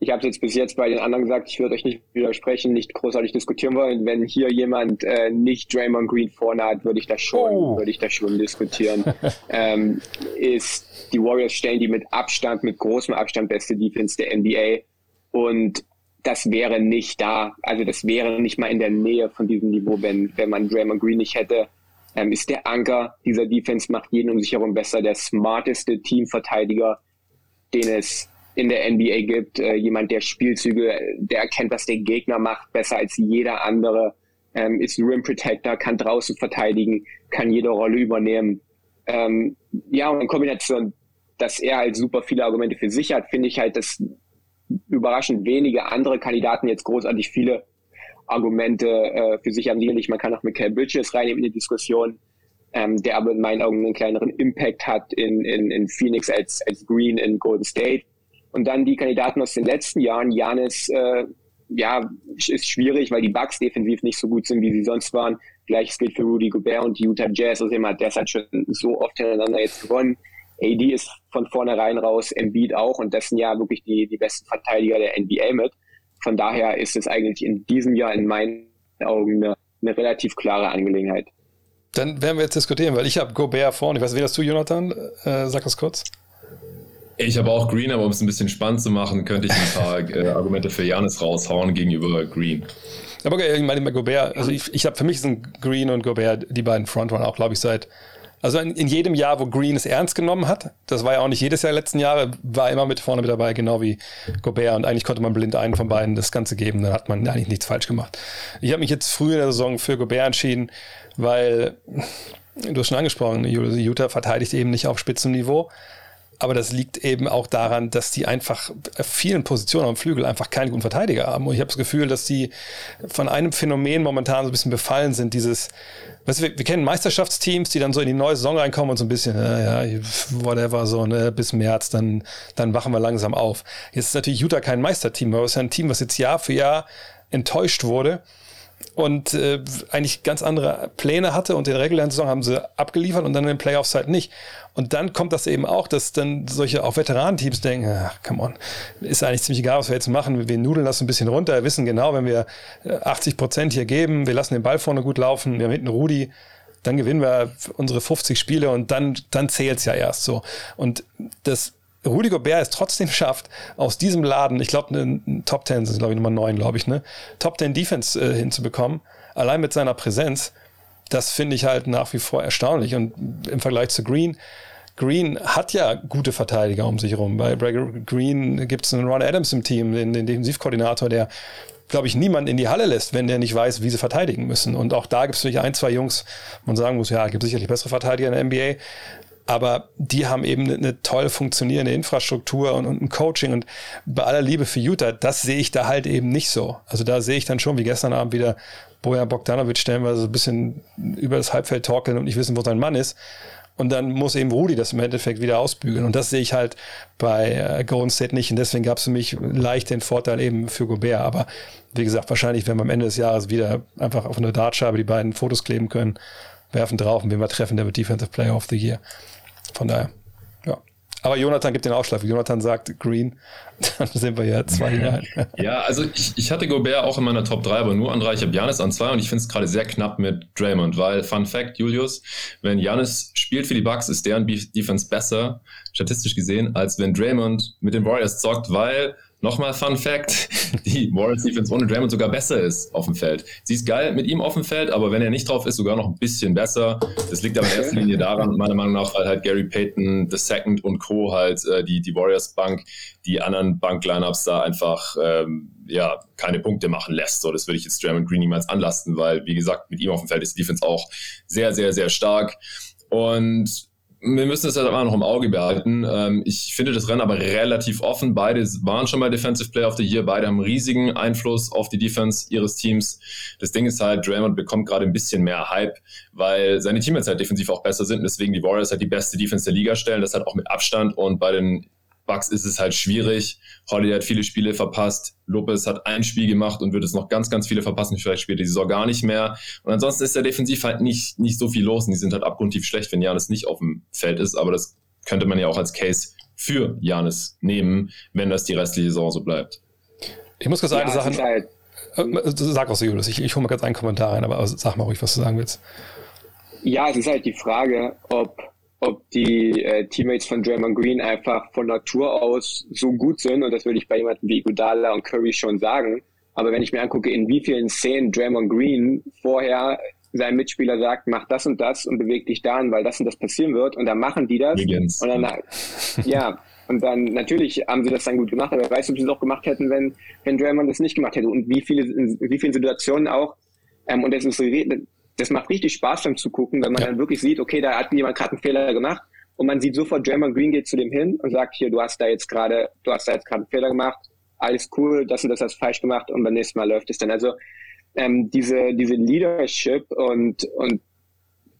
ich habe es jetzt bis jetzt bei den anderen gesagt, ich würde euch nicht widersprechen, nicht großartig diskutieren wollen. Wenn hier jemand äh, nicht Draymond Green vorne hat, würde ich das schon, oh. würde ich das schon diskutieren. ähm, ist die Warriors stellen die mit Abstand, mit großem Abstand beste Defense der NBA und das wäre nicht da. Also das wäre nicht mal in der Nähe von diesem Niveau, wenn wenn man Draymond Green nicht hätte. Ähm, ist der Anker dieser Defense macht jeden um sich herum besser, der smarteste Teamverteidiger, den es in der NBA gibt. Äh, jemand, der Spielzüge, der erkennt, was der Gegner macht, besser als jeder andere. Ähm, ist ein Rim Protector, kann draußen verteidigen, kann jede Rolle übernehmen. Ähm, ja, und in Kombination, dass er halt super viele Argumente für sich hat, finde ich halt, dass überraschend wenige andere Kandidaten jetzt großartig viele Argumente äh, für sich haben. Sicherlich, man kann auch Michael Bridges reinnehmen in die Diskussion, ähm, der aber in meinen Augen einen kleineren Impact hat in, in, in Phoenix als, als Green in Golden State. Und dann die Kandidaten aus den letzten Jahren. Janis, äh, ja, ist schwierig, weil die Bucks defensiv nicht so gut sind, wie sie sonst waren. Gleiches gilt für Rudy Gobert und die Utah Jazz. Also jemand, der hat schon so oft hintereinander jetzt gewonnen. AD ist von vornherein raus, Embiid auch und das sind ja wirklich die, die besten Verteidiger der NBA mit. Von daher ist es eigentlich in diesem Jahr in meinen Augen eine, eine relativ klare Angelegenheit. Dann werden wir jetzt diskutieren, weil ich habe Gobert vorne. Ich weiß, wie das du, Jonathan? Äh, sag das kurz. Ich habe auch Green, aber um es ein bisschen spannend zu machen, könnte ich ein paar äh, Argumente für Janis raushauen gegenüber Green. Aber okay, ich meine, Gobert, also ich, ich habe für mich sind Green und Gobert die beiden Frontrunner auch, glaube ich, seit also in, in, jedem Jahr, wo Green es ernst genommen hat, das war ja auch nicht jedes Jahr letzten Jahre, war immer mit vorne mit dabei, genau wie Gobert. Und eigentlich konnte man blind einen von beiden das Ganze geben, dann hat man eigentlich nichts falsch gemacht. Ich habe mich jetzt früh in der Saison für Gobert entschieden, weil, du hast schon angesprochen, Utah verteidigt eben nicht auf Spitzenniveau aber das liegt eben auch daran, dass die einfach vielen Positionen am Flügel einfach keinen guten Verteidiger haben. Und ich habe das Gefühl, dass die von einem Phänomen momentan so ein bisschen befallen sind, dieses, weißt du, wir, wir kennen Meisterschaftsteams, die dann so in die neue Saison reinkommen und so ein bisschen, ja, whatever, so, ne, bis März, dann, dann wachen wir langsam auf. Jetzt ist natürlich Utah kein Meisterteam, aber es ist ja ein Team, was jetzt Jahr für Jahr enttäuscht wurde und äh, eigentlich ganz andere Pläne hatte und in der regulären Saison haben sie abgeliefert und dann in den Playoffs halt nicht. Und dann kommt das eben auch, dass dann solche auch Veteranenteams denken, ach, come on, ist eigentlich ziemlich egal, was wir jetzt machen. Wir nudeln das ein bisschen runter. Wir wissen genau, wenn wir 80 äh, Prozent hier geben, wir lassen den Ball vorne gut laufen, wir haben hinten Rudi, dann gewinnen wir unsere 50 Spiele und dann, dann zählt's ja erst so. Und das Rudi Gobert es trotzdem schafft, aus diesem Laden, ich glaube, eine Top 10 sind, glaube ich, Nummer 9, glaube ich, ne? Top 10 Defense äh, hinzubekommen, allein mit seiner Präsenz, das finde ich halt nach wie vor erstaunlich. Und im Vergleich zu Green, Green hat ja gute Verteidiger um sich herum. Bei Green gibt es einen Ron Adams im Team, den, den Defensivkoordinator, der glaube ich, niemand in die Halle lässt, wenn der nicht weiß, wie sie verteidigen müssen. Und auch da gibt es natürlich ein, zwei Jungs, man sagen muss, ja, gibt sicherlich bessere Verteidiger in der NBA, aber die haben eben eine, eine toll funktionierende Infrastruktur und, und, ein Coaching und bei aller Liebe für Utah, das sehe ich da halt eben nicht so. Also da sehe ich dann schon, wie gestern Abend wieder Bojan Bogdanovic stellenweise ein bisschen über das Halbfeld torkeln und nicht wissen, wo sein Mann ist. Und dann muss eben Rudi das im Endeffekt wieder ausbügeln. Und das sehe ich halt bei äh, Golden State nicht. Und deswegen gab es für mich leicht den Vorteil eben für Gobert. Aber wie gesagt, wahrscheinlich werden wir am Ende des Jahres wieder einfach auf eine Dartscheibe die beiden Fotos kleben können, werfen drauf und wen wir treffen, der wird Defensive Player of the Year. Von daher, ja. Aber Jonathan gibt den Ausschlag. Jonathan sagt Green, dann sind wir ja zwei hinein. ja, also ich, ich hatte Gobert auch in meiner Top 3, aber nur an 3. Ich habe Janis an 2 und ich finde es gerade sehr knapp mit Draymond, weil, Fun Fact, Julius, wenn Janis spielt für die Bucks, ist deren Defense besser, statistisch gesehen, als wenn Draymond mit den Warriors zockt, weil Nochmal Fun Fact, die Warriors Defense ohne Draymond sogar besser ist auf dem Feld. Sie ist geil mit ihm auf dem Feld, aber wenn er nicht drauf ist, sogar noch ein bisschen besser. Das liegt aber in erster Linie daran, meiner Meinung nach, weil halt Gary Payton II und Co. halt äh, die, die Warriors Bank, die anderen Bank-Lineups da einfach ähm, ja, keine Punkte machen lässt. So, das würde ich jetzt Draymond Green niemals anlasten, weil, wie gesagt, mit ihm auf dem Feld ist die Defense auch sehr, sehr, sehr stark. Und wir müssen es halt immer noch im Auge behalten. Ähm, ich finde das Rennen aber relativ offen. Beide waren schon mal Defensive Player of the Year. Beide haben riesigen Einfluss auf die Defense ihres Teams. Das Ding ist halt, Draymond bekommt gerade ein bisschen mehr Hype, weil seine Teammates halt defensiv auch besser sind. Deswegen die Warriors halt die beste Defense der Liga stellen. Das halt auch mit Abstand. Und bei den Bucks ist es halt schwierig. Holiday hat viele Spiele verpasst. Lopez hat ein Spiel gemacht und wird es noch ganz, ganz viele verpassen. Vielleicht spielt die Saison gar nicht mehr. Und ansonsten ist der defensiv halt nicht, nicht so viel los und die sind halt abgrundtief schlecht, wenn Janis nicht auf dem Feld ist. Aber das könnte man ja auch als Case für Janis nehmen, wenn das die restliche Saison so bleibt. Ich muss kurz ja, eine Sache. Halt, äh, sag was, Julius. Ich, ich hole mal kurz einen Kommentar rein, aber sag mal ruhig, was du sagen willst. Ja, es ist halt die Frage, ob, ob die äh, Teammates von Draymond Green einfach von Natur aus so gut sind, und das würde ich bei jemandem wie Iguodala und Curry schon sagen. Aber wenn ich mir angucke, in wie vielen Szenen Draymond Green vorher sein Mitspieler sagt, mach das und das und beweg dich dahin, weil das und das passieren wird, und dann machen die das. Higgins. Und dann, ja, und dann, natürlich haben sie das dann gut gemacht, aber wer weiß, ob sie es auch gemacht hätten, wenn, wenn Draymond das nicht gemacht hätte. Und wie viele, in wie vielen Situationen auch, ähm, und das ist, das macht richtig Spaß beim Zugucken, wenn man ja. dann wirklich sieht, okay, da hat jemand gerade einen Fehler gemacht und man sieht sofort, Draymond Green geht zu dem hin und sagt, hier, du hast da jetzt gerade, du hast da jetzt gerade einen Fehler gemacht, alles cool, das und das hast falsch gemacht und beim nächsten Mal läuft es dann. Also ähm, diese, diese Leadership und, und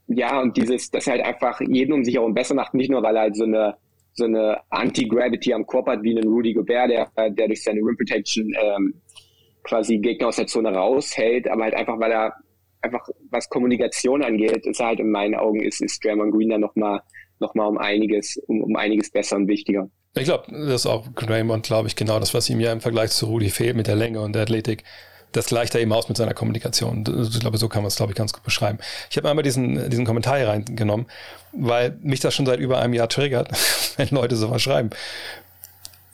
ja, und dieses, dass er halt einfach jeden um sich herum besser macht, nicht nur, weil er halt so eine, so eine Anti-Gravity am Korb hat, wie einen Rudy Gobert, der, der durch seine Rim Protection ähm, quasi Gegner aus der Zone raushält, aber halt einfach, weil er einfach, was Kommunikation angeht, ist halt in meinen Augen, ist, ist Draymond Green dann nochmal noch mal um einiges, um, um einiges besser und wichtiger. Ich glaube, das ist auch Draymond, glaube ich, genau das, was ihm ja im Vergleich zu Rudy fehlt mit der Länge und der Athletik das gleicht er eben aus mit seiner Kommunikation. Ich glaube, so kann man es, glaube ich, ganz gut beschreiben. Ich habe einmal diesen, diesen Kommentar hier reingenommen, weil mich das schon seit über einem Jahr triggert, wenn Leute sowas schreiben.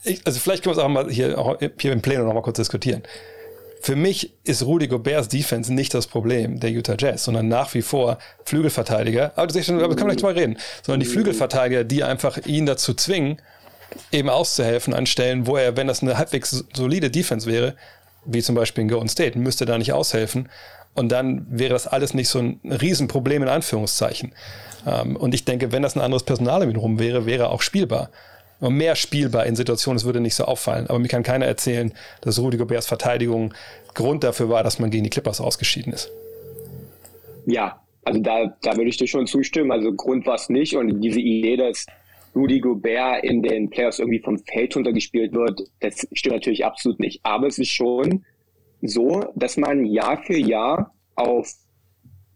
Ich, also vielleicht können wir es auch mal hier, hier im Plenum noch mal kurz diskutieren. Für mich ist Rudy Goberts Defense nicht das Problem der Utah Jazz, sondern nach wie vor Flügelverteidiger. Aber das, schon, aber das kann man gleich mal reden. Sondern die Flügelverteidiger, die einfach ihn dazu zwingen, eben auszuhelfen an Stellen, wo er, wenn das eine halbwegs solide Defense wäre, wie zum Beispiel in Golden State, müsste da nicht aushelfen. Und dann wäre das alles nicht so ein Riesenproblem in Anführungszeichen. Ähm, und ich denke, wenn das ein anderes Personal um ihn rum wäre, wäre auch spielbar. Mehr spielbar in Situationen, es würde nicht so auffallen. Aber mir kann keiner erzählen, dass Rudy Goberts Verteidigung Grund dafür war, dass man gegen die Clippers ausgeschieden ist. Ja, also da, da würde ich dir schon zustimmen. Also Grund war es nicht. Und diese Idee, dass Rudy Gobert in den Playoffs irgendwie vom Feld runtergespielt wird, das stimmt natürlich absolut nicht. Aber es ist schon so, dass man Jahr für Jahr auf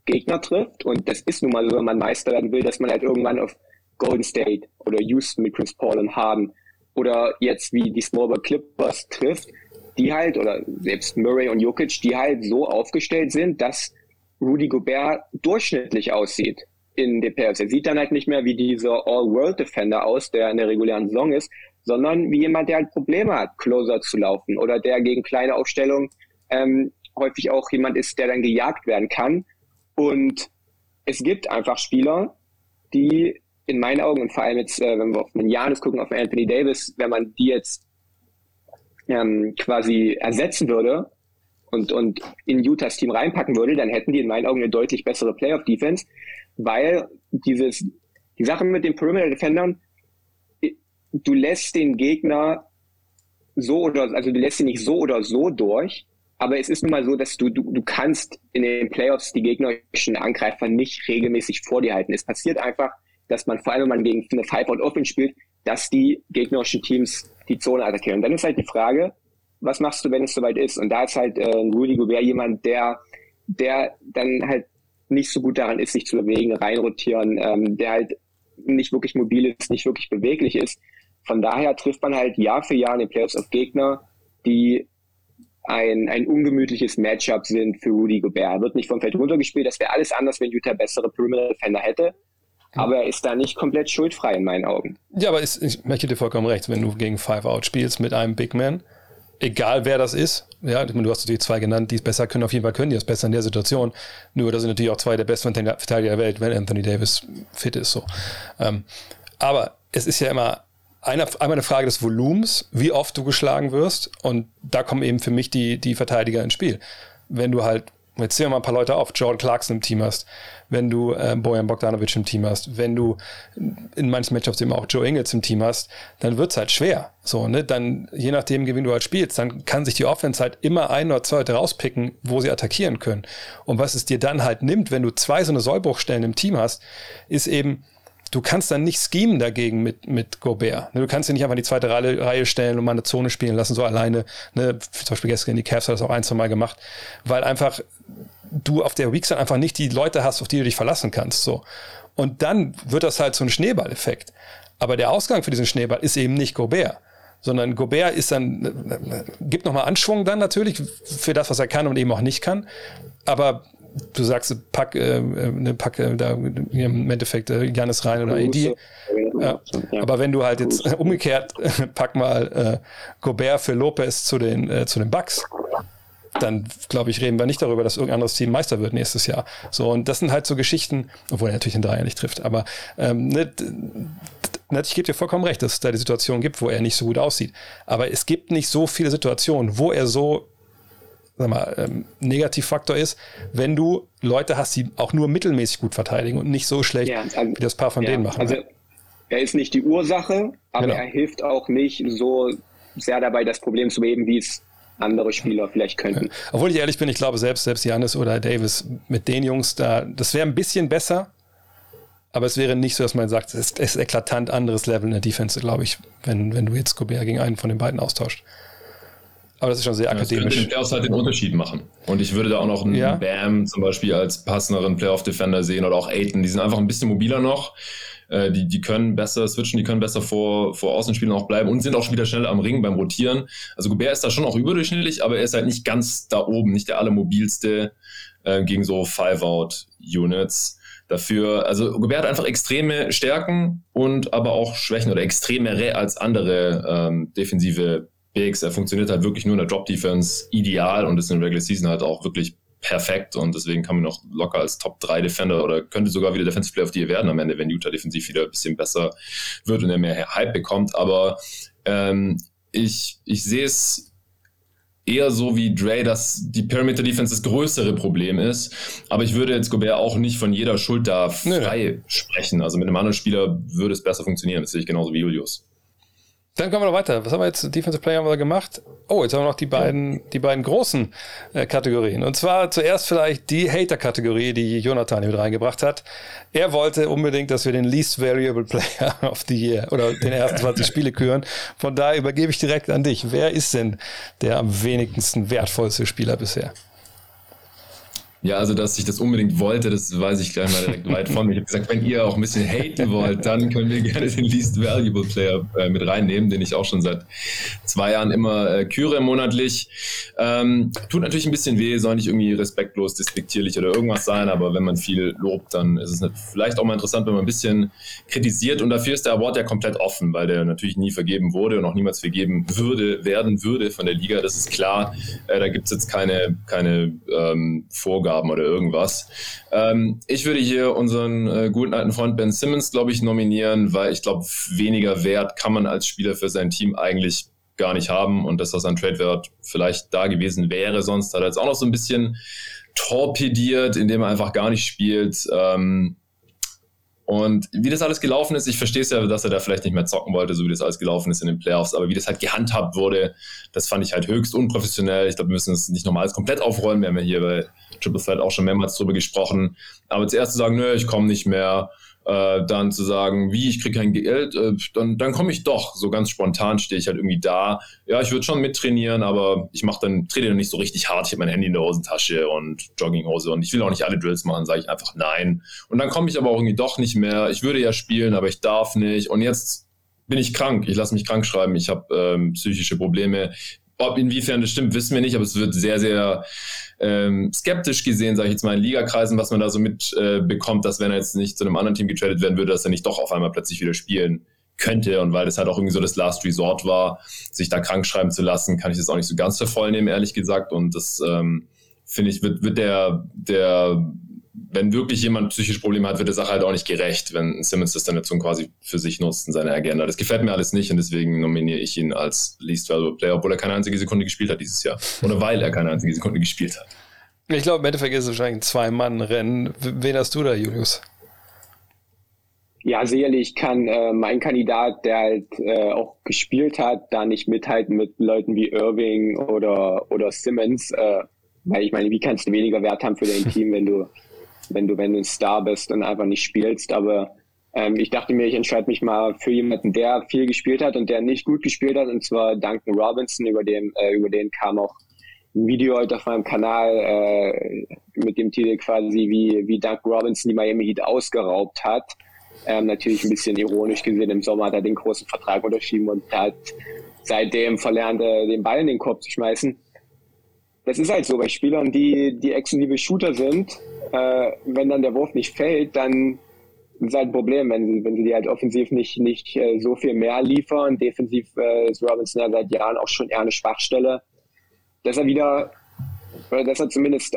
Gegner trifft. Und das ist nun mal so, wenn man Meister werden will, dass man halt irgendwann auf Golden State oder Houston mit Chris Paul und Harden oder jetzt wie die Smallball Clippers trifft, die halt, oder selbst Murray und Jokic, die halt so aufgestellt sind, dass Rudy Gobert durchschnittlich aussieht in den Playoffs. Er sieht dann halt nicht mehr wie dieser All-World-Defender aus, der in der regulären Saison ist, sondern wie jemand, der halt Probleme hat, Closer zu laufen oder der gegen kleine Aufstellungen ähm, häufig auch jemand ist, der dann gejagt werden kann. Und es gibt einfach Spieler, die in meinen Augen und vor allem jetzt, äh, wenn wir auf einen Janis gucken, auf Anthony Davis, wenn man die jetzt ähm, quasi ersetzen würde und, und in Utahs Team reinpacken würde, dann hätten die in meinen Augen eine deutlich bessere Playoff-Defense, weil dieses, die Sache mit den Perimeter Defendern, du lässt den Gegner so oder, also du lässt ihn nicht so oder so durch, aber es ist nun mal so, dass du, du, du kannst in den Playoffs die gegnerischen Angreifer nicht regelmäßig vor dir halten. Es passiert einfach, dass man, vor allem wenn man gegen eine Five-Out-Offense spielt, dass die gegnerischen Teams die Zone attackieren. Und dann ist halt die Frage, was machst du, wenn es soweit ist? Und da ist halt äh, Rudy Gobert jemand, der, der dann halt nicht so gut daran ist, sich zu bewegen, reinrotieren, ähm, der halt nicht wirklich mobil ist, nicht wirklich beweglich ist. Von daher trifft man halt Jahr für Jahr in den Playoffs auf Gegner, die ein, ein ungemütliches Matchup sind für Rudy Gobert. Er wird nicht vom Feld runtergespielt. Das wäre alles anders, wenn Utah bessere Perimeter-Defender hätte. Aber er ist da nicht komplett schuldfrei in meinen Augen. Ja, aber ist, ich möchte dir vollkommen recht, wenn du gegen Five Out spielst mit einem Big Man, egal wer das ist, ja, du hast natürlich zwei genannt, die es besser können, auf jeden Fall können die es besser in der Situation. Nur, das sind natürlich auch zwei der besten Verteidiger der Welt, wenn Anthony Davis fit ist, so. Ähm, aber es ist ja immer eine, einmal eine Frage des Volumens, wie oft du geschlagen wirst. Und da kommen eben für mich die, die Verteidiger ins Spiel. Wenn du halt Jetzt zählen wir mal ein paar Leute auf. Jordan Clarkson im Team hast, wenn du äh, Bojan Bogdanovic im Team hast, wenn du in manchen Matchups eben auch Joe Ingles im Team hast, dann wird's halt schwer. So, ne? Dann, je nachdem, gegen du halt spielst, dann kann sich die Offense halt immer ein oder zwei Leute rauspicken, wo sie attackieren können. Und was es dir dann halt nimmt, wenn du zwei so eine Sollbruchstellen im Team hast, ist eben, du kannst dann nicht schemen dagegen mit, mit Gobert. Ne, du kannst ihn nicht einfach in die zweite Reihe, Reihe stellen und mal eine Zone spielen lassen, so alleine. Ne? Zum Beispiel gestern in die Cavs hat das auch ein, zwei Mal gemacht, weil einfach du auf der Weakside einfach nicht die Leute hast, auf die du dich verlassen kannst. So. Und dann wird das halt so ein Schneeballeffekt. Aber der Ausgang für diesen Schneeball ist eben nicht Gobert, sondern Gobert ist dann, gibt nochmal Anschwung dann natürlich für das, was er kann und eben auch nicht kann. Aber du sagst, pack, äh, äh pack äh, da im Endeffekt äh, Janis rein oder AD. Ja. Aber wenn du halt jetzt umgekehrt pack mal äh, Gobert für Lopez zu den, äh, zu den Bucks, dann glaube ich, reden wir nicht darüber, dass irgendein anderes Team Meister wird nächstes Jahr. So, und das sind halt so Geschichten, obwohl er natürlich den Dreier nicht trifft, aber ähm, ne, ich gebe dir vollkommen recht, dass es da die Situation gibt, wo er nicht so gut aussieht. Aber es gibt nicht so viele Situationen, wo er so sag mal, ähm, Negativfaktor ist, wenn du Leute hast, die auch nur mittelmäßig gut verteidigen und nicht so schlecht, ja, also, wie das paar von ja, denen machen. Also er ist nicht die Ursache, aber genau. er hilft auch nicht so sehr dabei, das Problem zu beheben, wie es andere Spieler vielleicht könnten. Ja. Obwohl ich ehrlich bin, ich glaube selbst, selbst Janis oder Davis mit den Jungs da, das wäre ein bisschen besser, aber es wäre nicht so, dass man sagt, es ist, eklatant anderes Level in der Defense, glaube ich, wenn, wenn du jetzt Gobert gegen einen von den beiden austauscht. Aber das ist schon sehr ja, akademisch. Das könnte Playoffs halt den Unterschied machen. Und ich würde da auch noch einen ja. Bam zum Beispiel als passenderen Playoff-Defender sehen oder auch Aiton. Die sind einfach ein bisschen mobiler noch. Äh, die, die können besser switchen, die können besser vor, vor Außenspielen auch bleiben und sind auch schon wieder schnell am Ring beim Rotieren. Also Gobert ist da schon auch überdurchschnittlich, aber er ist halt nicht ganz da oben, nicht der allermobilste äh, gegen so Five-Out-Units. Dafür, also Gobert hat einfach extreme Stärken und aber auch Schwächen oder extremere als andere ähm, defensive Bigs. Er funktioniert halt wirklich nur in der Drop-Defense ideal und ist in der Regular Season halt auch wirklich perfekt und deswegen kann man noch locker als Top 3 Defender oder könnte sogar wieder Defensive Player of the Year werden am Ende, wenn Utah defensiv wieder ein bisschen besser wird und er mehr Hype bekommt. Aber ähm, ich, ich sehe es eher so wie Dre, dass die Perimeter Defense das größere Problem ist. Aber ich würde jetzt Gobert auch nicht von jeder Schuld da frei nee. sprechen. Also mit einem anderen Spieler würde es besser funktionieren. Das sehe ich genauso wie Julius. Dann kommen wir noch weiter. Was haben wir jetzt? Defensive Player haben wir gemacht. Oh, jetzt haben wir noch die beiden, die beiden großen äh, Kategorien. Und zwar zuerst vielleicht die Hater-Kategorie, die Jonathan hier mit reingebracht hat. Er wollte unbedingt, dass wir den Least Variable Player of the Year oder den ersten 20 Spiele küren. Von daher übergebe ich direkt an dich. Wer ist denn der am wenigsten wertvollste Spieler bisher? Ja, also dass ich das unbedingt wollte, das weiß ich gleich mal direkt weit von mir. Ich habe gesagt, wenn ihr auch ein bisschen haten wollt, dann können wir gerne den Least Valuable Player äh, mit reinnehmen, den ich auch schon seit zwei Jahren immer äh, küre monatlich. Ähm, tut natürlich ein bisschen weh, soll nicht irgendwie respektlos, despektierlich oder irgendwas sein, aber wenn man viel lobt, dann ist es vielleicht auch mal interessant, wenn man ein bisschen kritisiert. Und dafür ist der Award ja komplett offen, weil der natürlich nie vergeben wurde und auch niemals vergeben würde, werden würde von der Liga. Das ist klar. Äh, da gibt es jetzt keine, keine ähm, Vorgaben Vorgaben oder irgendwas. Ähm, ich würde hier unseren äh, guten alten Freund Ben Simmons, glaube ich, nominieren, weil ich glaube, weniger Wert kann man als Spieler für sein Team eigentlich gar nicht haben und dass das an Tradewert vielleicht da gewesen wäre. Sonst hat er jetzt auch noch so ein bisschen torpediert, indem er einfach gar nicht spielt. Ähm, und wie das alles gelaufen ist, ich verstehe es ja, dass er da vielleicht nicht mehr zocken wollte, so wie das alles gelaufen ist in den Playoffs, aber wie das halt gehandhabt wurde, das fand ich halt höchst unprofessionell. Ich glaube, wir müssen es nicht nochmal alles komplett aufrollen. Wir haben ja hier bei Triple Threat auch schon mehrmals drüber gesprochen. Aber zuerst zu sagen, nö, ich komme nicht mehr, äh, dann zu sagen, wie, ich kriege kein Geld, äh, dann, dann komme ich doch. So ganz spontan stehe ich halt irgendwie da. Ja, ich würde schon mittrainieren, aber ich mache dann, dann nicht so richtig hart. Ich habe mein Handy in der Hosentasche und Jogginghose und ich will auch nicht alle Drills machen, sage ich einfach nein. Und dann komme ich aber auch irgendwie doch nicht mehr. Ich würde ja spielen, aber ich darf nicht. Und jetzt bin ich krank. Ich lasse mich krank schreiben. Ich habe ähm, psychische Probleme. Ob inwiefern das stimmt, wissen wir nicht, aber es wird sehr, sehr ähm, skeptisch gesehen, sage ich jetzt mal in Ligakreisen, was man da so mitbekommt, äh, dass wenn er jetzt nicht zu einem anderen Team getradet werden würde, dass er nicht doch auf einmal plötzlich wieder spielen könnte und weil das halt auch irgendwie so das Last Resort war, sich da krank schreiben zu lassen, kann ich das auch nicht so ganz für voll nehmen, ehrlich gesagt. Und das ähm, finde ich, wird, wird der, der wenn wirklich jemand psychische Probleme hat, wird der Sache halt auch nicht gerecht, wenn Simmons das dann jetzt so quasi für sich nutzt in seiner Agenda. Das gefällt mir alles nicht und deswegen nominiere ich ihn als Least Valuable Player, obwohl er keine einzige Sekunde gespielt hat dieses Jahr. Oder weil er keine einzige Sekunde gespielt hat. Ich glaube, im Endeffekt ist es wahrscheinlich ein Zwei-Mann-Rennen. Wen hast du da, Julius? Ja, sicherlich kann äh, mein Kandidat, der halt äh, auch gespielt hat, da nicht mithalten mit Leuten wie Irving oder, oder Simmons. Äh, weil ich meine, wie kannst du weniger Wert haben für dein Team, wenn du wenn du, wenn du ein Star bist und einfach nicht spielst. Aber ähm, ich dachte mir, ich entscheide mich mal für jemanden, der viel gespielt hat und der nicht gut gespielt hat, und zwar Duncan Robinson, über den, äh, über den kam auch ein Video heute auf meinem Kanal äh, mit dem Titel quasi, wie, wie Duncan Robinson die Miami Heat ausgeraubt hat. Ähm, natürlich ein bisschen ironisch gesehen, im Sommer hat er den großen Vertrag unterschrieben und hat seitdem verlernt er, den Ball in den Kopf zu schmeißen. Das ist halt so bei Spielern, die, die exklusive Shooter sind. Äh, wenn dann der Wurf nicht fällt, dann ist halt ein Problem, wenn sie, wenn sie die halt offensiv nicht, nicht äh, so viel mehr liefern. Defensiv äh, ist Robinson ja seit Jahren auch schon eher eine Schwachstelle. Dass er wieder, oder dass er zumindest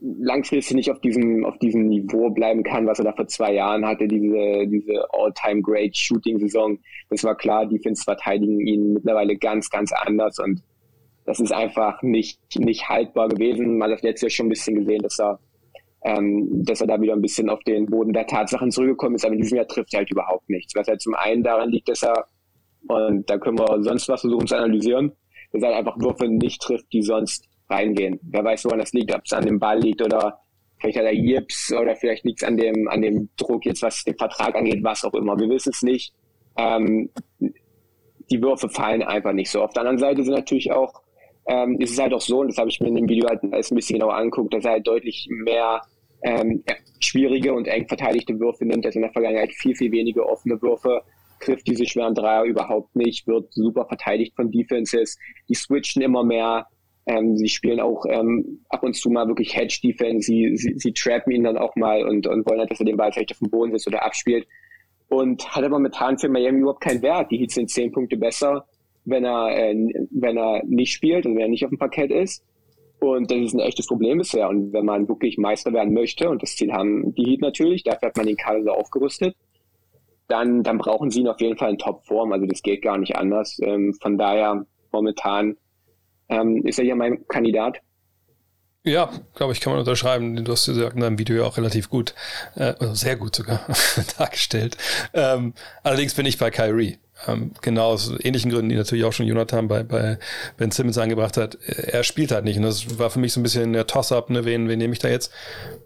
langfristig nicht auf diesem, auf diesem Niveau bleiben kann, was er da vor zwei Jahren hatte, diese, diese All-Time-Great-Shooting-Saison. Das war klar, Defense verteidigen ihn mittlerweile ganz, ganz anders und das ist einfach nicht, nicht haltbar gewesen. Man hat letztes Jahr schon ein bisschen gesehen, dass er, ähm, dass er da wieder ein bisschen auf den Boden der Tatsachen zurückgekommen ist, aber in diesem Jahr trifft er halt überhaupt nichts. Was halt zum einen daran liegt, dass er, und da können wir sonst was versuchen zu analysieren, dass er halt einfach Würfe nicht trifft, die sonst reingehen. Wer weiß, woran das liegt, ob es an dem Ball liegt oder vielleicht hat er Jips oder vielleicht liegt es an dem, an dem Druck jetzt, was den Vertrag angeht, was auch immer. Wir wissen es nicht. Ähm, die Würfe fallen einfach nicht so. Auf der anderen Seite sind natürlich auch, ähm, ist es halt auch so, und das habe ich mir in dem Video halt ein bisschen genauer angeguckt, dass er halt deutlich mehr ähm, schwierige und eng verteidigte Würfe nimmt, als in der Vergangenheit viel, viel weniger offene Würfe, trifft diese schweren Dreier überhaupt nicht, wird super verteidigt von Defenses, die switchen immer mehr, ähm, sie spielen auch ähm, ab und zu mal wirklich Hedge-Defense. Sie, sie, sie trappen ihn dann auch mal und, und wollen halt, dass er den Ball vielleicht auf dem Boden sitzt oder abspielt. Und hat aber momentan für Miami überhaupt keinen Wert. Die Heats sind zehn Punkte besser, wenn er, äh, wenn er nicht spielt und wenn er nicht auf dem Parkett ist. Und das ist ein echtes Problem bisher. Und wenn man wirklich Meister werden möchte, und das Ziel haben die Heat natürlich, dafür hat man den Kader so aufgerüstet, dann, dann brauchen sie ihn auf jeden Fall in Topform. Also das geht gar nicht anders. Ähm, von daher momentan ähm, ist er ja mein Kandidat. Ja, glaube ich, kann man unterschreiben. Du hast gesagt in deinem Video ja auch relativ gut, äh, also sehr gut sogar dargestellt. Ähm, allerdings bin ich bei Kyrie. Ähm, genau aus ähnlichen Gründen, die natürlich auch schon Jonathan bei, bei Ben Simmons angebracht hat. Er spielt halt nicht. Und das war für mich so ein bisschen der Toss-up, ne, wen, wen nehme ich da jetzt?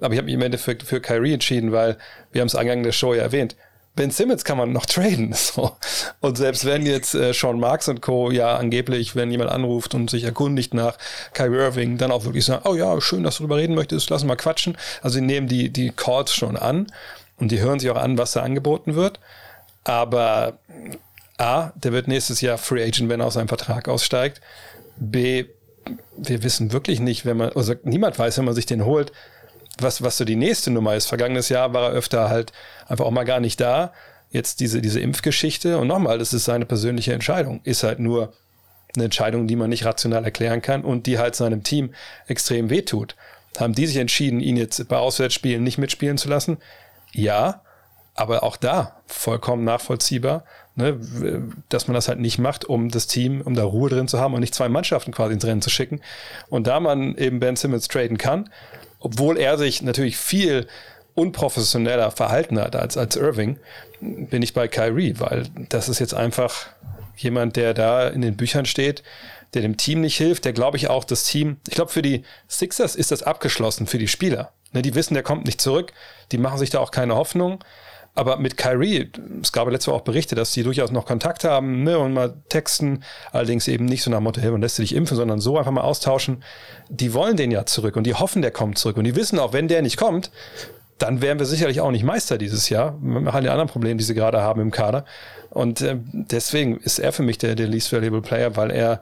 Aber ich habe mich im Endeffekt für Kyrie entschieden, weil wir haben es Eingang der Show ja erwähnt. Ben Simmons kann man noch traden. So. Und selbst wenn jetzt äh, Sean Marks und Co. ja angeblich, wenn jemand anruft und sich erkundigt nach Kyrie Irving, dann auch wirklich sagen, oh ja, schön, dass du darüber reden möchtest, lass uns mal quatschen. Also sie nehmen die, die Calls schon an und die hören sich auch an, was da angeboten wird. Aber A, der wird nächstes Jahr Free Agent, wenn er aus seinem Vertrag aussteigt. B, wir wissen wirklich nicht, wenn man, also niemand weiß, wenn man sich den holt, was, was so die nächste Nummer ist. Vergangenes Jahr war er öfter halt einfach auch mal gar nicht da. Jetzt diese, diese Impfgeschichte. Und nochmal, das ist seine persönliche Entscheidung. Ist halt nur eine Entscheidung, die man nicht rational erklären kann und die halt seinem Team extrem wehtut. Haben die sich entschieden, ihn jetzt bei Auswärtsspielen nicht mitspielen zu lassen? Ja, aber auch da vollkommen nachvollziehbar, ne, dass man das halt nicht macht, um das Team, um da Ruhe drin zu haben und nicht zwei Mannschaften quasi ins Rennen zu schicken. Und da man eben Ben Simmons traden kann, obwohl er sich natürlich viel unprofessioneller verhalten hat als, als Irving, bin ich bei Kyrie, weil das ist jetzt einfach jemand, der da in den Büchern steht, der dem Team nicht hilft, der glaube ich auch das Team, ich glaube für die Sixers ist das abgeschlossen, für die Spieler. Ne, die wissen, der kommt nicht zurück, die machen sich da auch keine Hoffnung. Aber mit Kyrie, es gab letzte Woche auch Berichte, dass die durchaus noch Kontakt haben ne, und mal texten, allerdings eben nicht so nach Motto, hey, man lässt du dich impfen, sondern so einfach mal austauschen. Die wollen den ja zurück und die hoffen, der kommt zurück. Und die wissen auch, wenn der nicht kommt, dann wären wir sicherlich auch nicht Meister dieses Jahr. Wir haben die anderen Probleme, die sie gerade haben im Kader. Und äh, deswegen ist er für mich der, der least valuable Player, weil er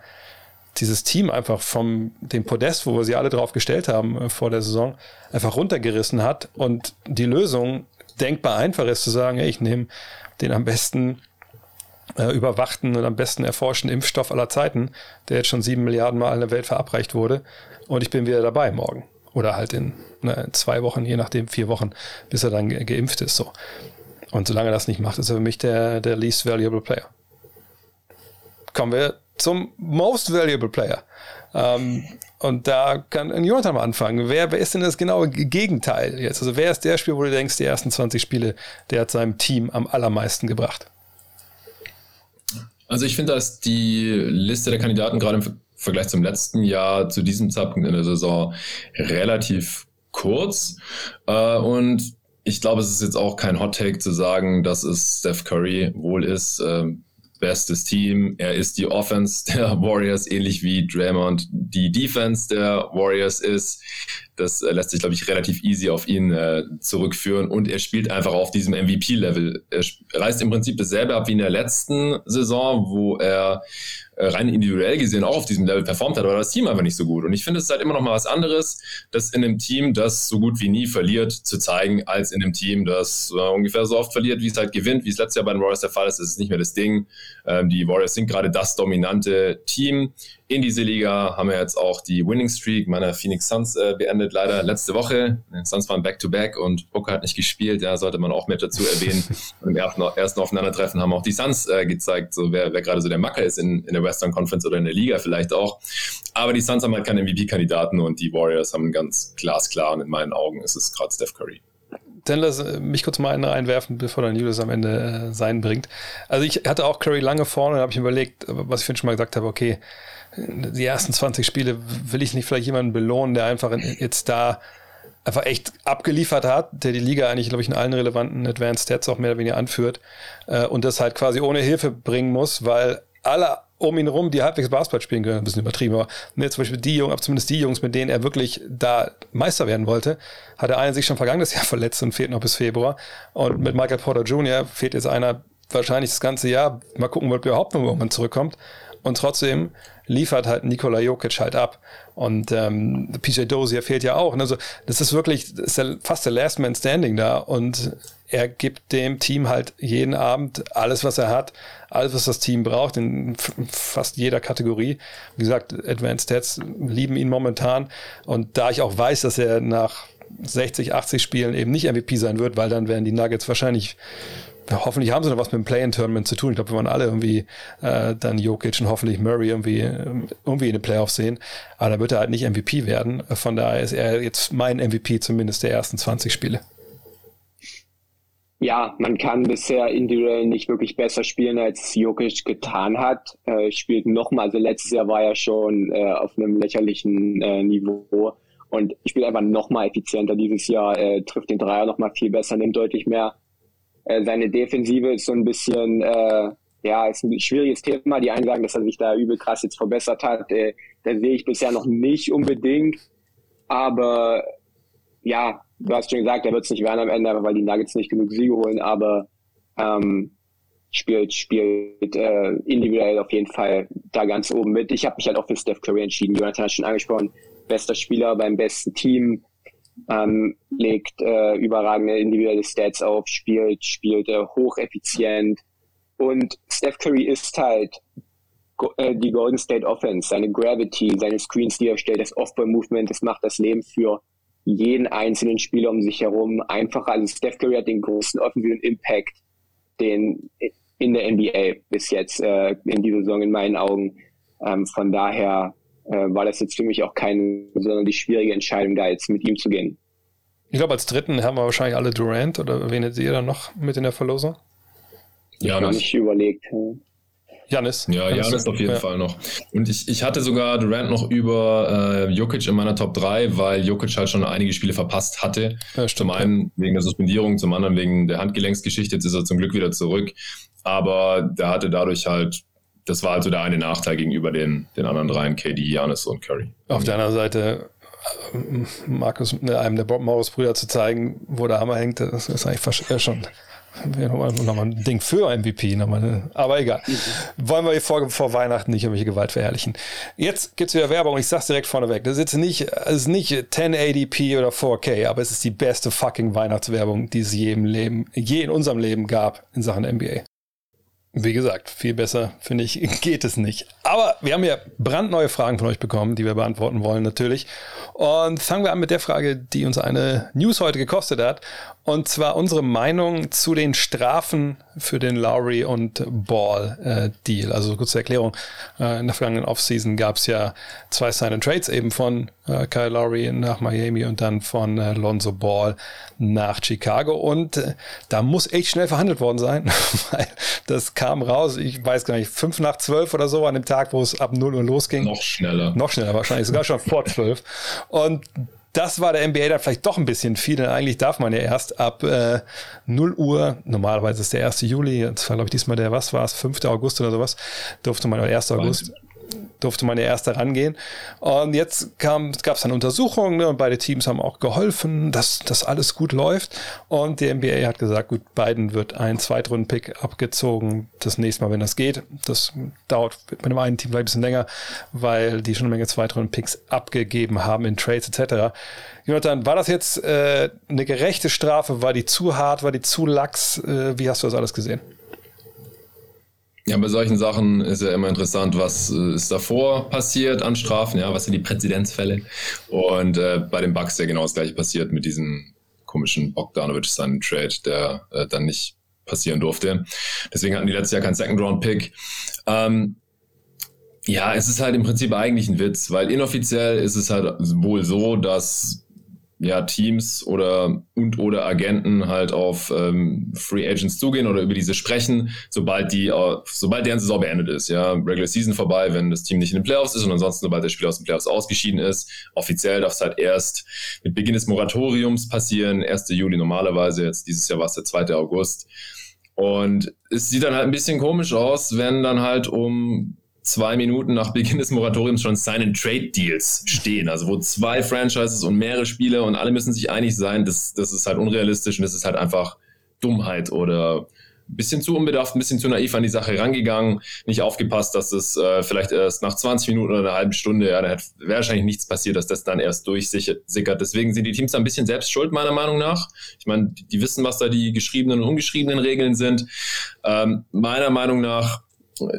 dieses Team einfach vom dem Podest, wo wir sie alle drauf gestellt haben äh, vor der Saison, einfach runtergerissen hat und die Lösung denkbar einfach ist zu sagen, ich nehme den am besten äh, überwachten und am besten erforschten Impfstoff aller Zeiten, der jetzt schon sieben Milliarden Mal in der Welt verabreicht wurde und ich bin wieder dabei morgen. Oder halt in, ne, zwei Wochen, je nachdem, vier Wochen, bis er dann ge geimpft ist. So. Und solange er das nicht macht, ist er für mich der, der least valuable player. Kommen wir zum most valuable player. Ähm, und da kann ein Jonathan mal anfangen. Wer, wer ist denn das genaue Gegenteil jetzt? Also wer ist der Spiel, wo du denkst, die ersten 20 Spiele, der hat seinem Team am allermeisten gebracht? Also ich finde, dass die Liste der Kandidaten gerade im Vergleich zum letzten Jahr zu diesem Zeitpunkt in der Saison relativ kurz. Äh, und ich glaube, es ist jetzt auch kein Hot Take zu sagen, dass es Steph Curry wohl ist. Ähm, bestes Team. Er ist die Offense der Warriors, ähnlich wie Draymond die Defense der Warriors ist. Das äh, lässt sich, glaube ich, relativ easy auf ihn äh, zurückführen. Und er spielt einfach auf diesem MVP-Level. Er reißt im Prinzip dasselbe ab wie in der letzten Saison, wo er rein individuell gesehen auch auf diesem Level performt hat, aber das Team einfach nicht so gut. Und ich finde, es ist halt immer noch mal was anderes, das in einem Team, das so gut wie nie verliert, zu zeigen, als in einem Team, das äh, ungefähr so oft verliert, wie es halt gewinnt, wie es letztes Jahr bei den Warriors der Fall ist. Das ist nicht mehr das Ding. Ähm, die Warriors sind gerade das dominante Team in diese Liga. Haben wir jetzt auch die Winning Streak meiner Phoenix Suns äh, beendet, leider letzte Woche. Die Suns waren Back-to-Back -back und Booker hat nicht gespielt. Ja, sollte man auch mit dazu erwähnen. Und im ersten, ersten Aufeinandertreffen haben auch die Suns äh, gezeigt, so wer, wer gerade so der Macker ist in, in der Western Conference oder in der Liga vielleicht auch. Aber die Suns haben halt keine MVP-Kandidaten und die Warriors haben ganz glasklar und in meinen Augen ist es gerade Steph Curry. Dann lass äh, mich kurz mal einen reinwerfen, bevor dann Julius am Ende äh, sein bringt. Also ich hatte auch Curry lange vorne, da habe ich überlegt, was ich schon mal gesagt habe, okay, die ersten 20 Spiele will ich nicht vielleicht jemanden belohnen, der einfach jetzt da einfach echt abgeliefert hat, der die Liga eigentlich, glaube ich, in allen relevanten Advanced Stats auch mehr oder weniger anführt äh, und das halt quasi ohne Hilfe bringen muss, weil alle um ihn rum, die halbwegs Basketball spielen können, ein bisschen übertrieben, aber ne, zum Beispiel die Jungs, zumindest die Jungs, mit denen er wirklich da Meister werden wollte, hat der eine sich schon vergangenes Jahr verletzt und fehlt noch bis Februar. Und mit Michael Porter Jr. fehlt jetzt einer wahrscheinlich das ganze Jahr. Mal gucken, ob er überhaupt noch irgendwann zurückkommt. Und trotzdem liefert halt Nikola Jokic halt ab. Und ähm, PJ Dozier fehlt ja auch. Also das ist wirklich das ist fast der Last Man Standing da. Und er gibt dem Team halt jeden Abend alles, was er hat, alles, was das Team braucht, in fast jeder Kategorie. Wie gesagt, Advanced Stats lieben ihn momentan. Und da ich auch weiß, dass er nach 60, 80 Spielen eben nicht MVP sein wird, weil dann werden die Nuggets wahrscheinlich hoffentlich haben sie noch was mit dem Play-in-Tournament zu tun. Ich glaube, wir wollen alle irgendwie äh, dann Jokic und hoffentlich Murray irgendwie, irgendwie in den Playoffs sehen. Aber da wird er halt nicht MVP werden. Von daher ist er jetzt mein MVP zumindest der ersten 20 Spiele. Ja, man kann bisher individuell nicht wirklich besser spielen, als Jokic getan hat. Äh, spielt nochmal, also letztes Jahr war er schon äh, auf einem lächerlichen äh, Niveau und spielt einfach nochmal effizienter dieses Jahr, äh, trifft den Dreier nochmal viel besser, nimmt deutlich mehr äh, seine Defensive ist so ein bisschen, äh, ja, ist ein schwieriges Thema. Die einen sagen, dass er sich da übel krass jetzt verbessert hat. Äh, da sehe ich bisher noch nicht unbedingt. Aber ja, du hast schon gesagt, er wird es nicht werden am Ende, weil die Nuggets nicht genug Siege holen. Aber ähm, spielt, spielt äh, individuell auf jeden Fall da ganz oben mit. Ich habe mich halt auch für Steph Curry entschieden. Jonathan hat schon angesprochen, bester Spieler beim besten Team ähm, legt äh, überragende individuelle Stats auf, spielt, spielt äh, hocheffizient. Und Steph Curry ist halt äh, die Golden State Offense, seine Gravity, seine Screens, die er stellt, das Off-Ball-Movement, das macht das Leben für jeden einzelnen Spieler um sich herum einfacher. Also Steph Curry hat den größten offensiven Impact, den in der NBA bis jetzt äh, in dieser Saison in meinen Augen. Ähm, von daher äh, war das jetzt für mich auch keine besonders schwierige Entscheidung, da jetzt mit ihm zu gehen. Ich glaube, als dritten haben wir wahrscheinlich alle Durant oder wen hättet ihr dann noch mit in der Verlosung? Ja, noch nicht überlegt. Janis. Ja, Janis auf jeden ja. Fall noch. Und ich, ich hatte sogar Durant noch über äh, Jokic in meiner Top 3, weil Jokic halt schon einige Spiele verpasst hatte. Ja, zum einen wegen der Suspendierung, zum anderen wegen der Handgelenksgeschichte. Jetzt ist er zum Glück wieder zurück. Aber der hatte dadurch halt das war also der eine Nachteil gegenüber den, den anderen dreien, KD, Janis und Curry. Auf der anderen Seite, äh, Markus, einem der Bob Morris-Brüder zu zeigen, wo der Hammer hängt, das ist eigentlich fast äh, schon nochmal, nochmal ein Ding für MVP. Nochmal, aber egal. Wollen wir vor, vor Weihnachten nicht irgendwelche Gewalt verherrlichen. Jetzt gibt es wieder Werbung. Ich sag's direkt vorneweg. Das ist jetzt nicht, ist nicht 1080p oder 4K, aber es ist die beste fucking Weihnachtswerbung, die es je im Leben, je in unserem Leben gab in Sachen NBA. Wie gesagt, viel besser, finde ich, geht es nicht. Aber wir haben ja brandneue Fragen von euch bekommen, die wir beantworten wollen natürlich. Und fangen wir an mit der Frage, die uns eine News heute gekostet hat. Und zwar unsere Meinung zu den Strafen für den Lowry und Ball äh, Deal. Also kurze Erklärung. Äh, in der vergangenen Offseason gab es ja zwei Sign and Trades eben von äh, Kyle Lowry nach Miami und dann von äh, Lonzo Ball nach Chicago. Und äh, da muss echt schnell verhandelt worden sein, weil das kam raus, ich weiß gar nicht, fünf nach zwölf oder so an dem Tag, wo es ab 0 Uhr losging. Noch schneller. Noch schneller wahrscheinlich, sogar schon vor zwölf. Und das war der NBA dann vielleicht doch ein bisschen viel, denn eigentlich darf man ja erst ab äh, 0 Uhr, normalerweise ist der 1. Juli, das war glaube ich diesmal der, was war es, 5. August oder sowas, durfte man, oder 1. August. Durfte man ja erst rangehen. Und jetzt gab es dann Untersuchungen ne, und beide Teams haben auch geholfen, dass das alles gut läuft. Und die NBA hat gesagt, gut, beiden wird ein Zweitrunden-Pick abgezogen, das nächste Mal, wenn das geht. Das dauert mit dem einen Team vielleicht ein bisschen länger, weil die schon eine Menge Zweitrunden-Picks abgegeben haben in Trades etc. Jonathan, war das jetzt äh, eine gerechte Strafe? War die zu hart? War die zu lax? Äh, wie hast du das alles gesehen? Ja, bei solchen Sachen ist ja immer interessant, was äh, ist davor passiert an Strafen, ja, was sind die Präzedenzfälle. Und äh, bei den Bucks ja genau das gleiche passiert mit diesem komischen Bogdanovic seinen Trade, der äh, dann nicht passieren durfte. Deswegen hatten die letztes Jahr keinen Second-Round-Pick. Ähm, ja, es ist halt im Prinzip eigentlich ein Witz, weil inoffiziell ist es halt wohl so, dass ja, Teams oder und oder Agenten halt auf ähm, Free Agents zugehen oder über diese sprechen, sobald die, äh, sobald deren Saison beendet ist. Ja, Regular Season vorbei, wenn das Team nicht in den Playoffs ist und ansonsten, sobald der Spieler aus den Playoffs ausgeschieden ist. Offiziell darf es halt erst mit Beginn des Moratoriums passieren, 1. Juli normalerweise, jetzt dieses Jahr war es der 2. August. Und es sieht dann halt ein bisschen komisch aus, wenn dann halt um zwei Minuten nach Beginn des Moratoriums schon Sign-and-Trade-Deals stehen. Also wo zwei Franchises und mehrere Spiele und alle müssen sich einig sein, das, das ist halt unrealistisch und das ist halt einfach Dummheit oder ein bisschen zu unbedarft, ein bisschen zu naiv an die Sache rangegangen, nicht aufgepasst, dass es äh, vielleicht erst nach 20 Minuten oder einer halben Stunde, ja, da wäre wahrscheinlich nichts passiert, dass das dann erst durchsickert. Deswegen sind die Teams da ein bisschen selbst schuld, meiner Meinung nach. Ich meine, die wissen, was da die geschriebenen und ungeschriebenen Regeln sind. Ähm, meiner Meinung nach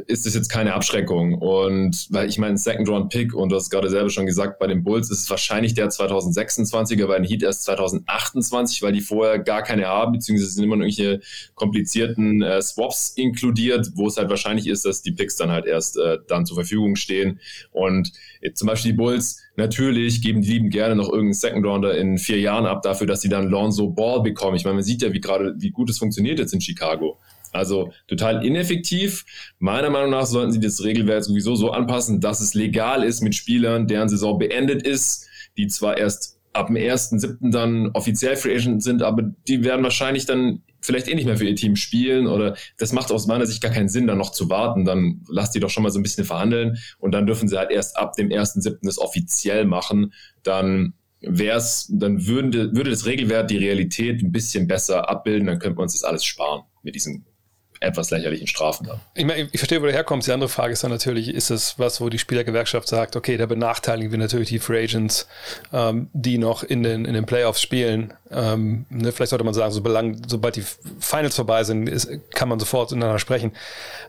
ist es jetzt keine Abschreckung. Und weil ich meine, Second Round Pick, und du hast gerade selber schon gesagt, bei den Bulls ist es wahrscheinlich der 2026er, bei den Heat erst 2028, weil die vorher gar keine haben, beziehungsweise sind immer noch irgendwelche komplizierten äh, Swaps inkludiert, wo es halt wahrscheinlich ist, dass die Picks dann halt erst äh, dann zur Verfügung stehen. Und äh, zum Beispiel die Bulls, natürlich geben die lieben gerne noch irgendeinen Second Rounder in vier Jahren ab dafür, dass sie dann Lonzo Ball bekommen. Ich meine, man sieht ja, wie gerade, wie gut es funktioniert jetzt in Chicago. Also total ineffektiv. Meiner Meinung nach sollten sie das Regelwerk sowieso so anpassen, dass es legal ist mit Spielern, deren Saison beendet ist, die zwar erst ab dem 1.7. dann offiziell Free Agent sind, aber die werden wahrscheinlich dann vielleicht eh nicht mehr für ihr Team spielen oder das macht aus meiner Sicht gar keinen Sinn, dann noch zu warten. Dann lasst die doch schon mal so ein bisschen verhandeln und dann dürfen sie halt erst ab dem 1.7. das offiziell machen. Dann wär's, dann würden, würde das Regelwerk die Realität ein bisschen besser abbilden, dann könnte man uns das alles sparen mit diesen etwas lächerlichen Strafen dann. Ich, meine, ich verstehe, wo du herkommst. Die andere Frage ist dann natürlich, ist es was, wo die Spielergewerkschaft sagt, okay, da benachteiligen wir natürlich die Free Agents, ähm, die noch in den, in den Playoffs spielen. Ähm, ne, vielleicht sollte man sagen, so belang, sobald die Finals vorbei sind, ist, kann man sofort miteinander sprechen.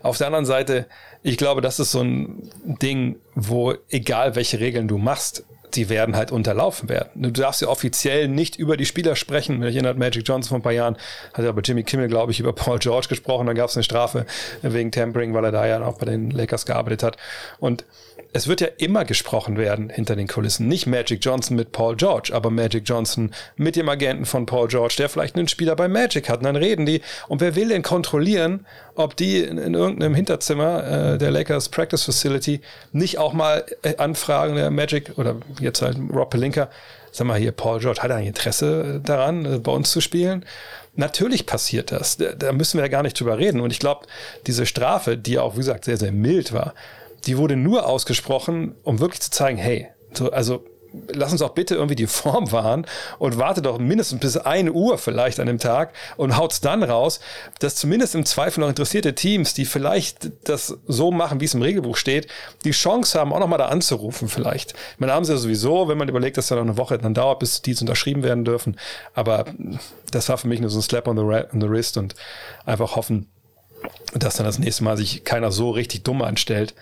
Auf der anderen Seite, ich glaube, das ist so ein Ding, wo egal welche Regeln du machst, die werden halt unterlaufen werden. Du darfst ja offiziell nicht über die Spieler sprechen. Mich erinnert Magic Johnson vor ein paar Jahren, hat ja bei Jimmy Kimmel, glaube ich, über Paul George gesprochen. Dann gab es eine Strafe wegen Tampering, weil er da ja auch bei den Lakers gearbeitet hat. Und es wird ja immer gesprochen werden hinter den Kulissen. Nicht Magic Johnson mit Paul George, aber Magic Johnson mit dem Agenten von Paul George, der vielleicht einen Spieler bei Magic hat. Und dann reden die. Und wer will denn kontrollieren, ob die in, in irgendeinem Hinterzimmer äh, der Lakers Practice Facility nicht auch mal äh, anfragen, der Magic oder jetzt halt Rob Pelinka, sag mal hier, Paul George, hat er ein Interesse daran, äh, bei uns zu spielen? Natürlich passiert das. Da, müssen wir ja gar nicht drüber reden. Und ich glaube, diese Strafe, die auch, wie gesagt, sehr, sehr mild war, die wurde nur ausgesprochen, um wirklich zu zeigen, hey, so, also lass uns auch bitte irgendwie die Form wahren und warte doch mindestens bis eine Uhr vielleicht an dem Tag und haut's dann raus, dass zumindest im Zweifel noch interessierte Teams, die vielleicht das so machen, wie es im Regelbuch steht, die Chance haben, auch nochmal da anzurufen vielleicht. Ich meine, haben sie ja sowieso, wenn man überlegt, dass da noch eine Woche dann dauert, bis die unterschrieben werden dürfen. Aber das war für mich nur so ein Slap on the, on the wrist und einfach hoffen, dass dann das nächste Mal sich keiner so richtig dumm anstellt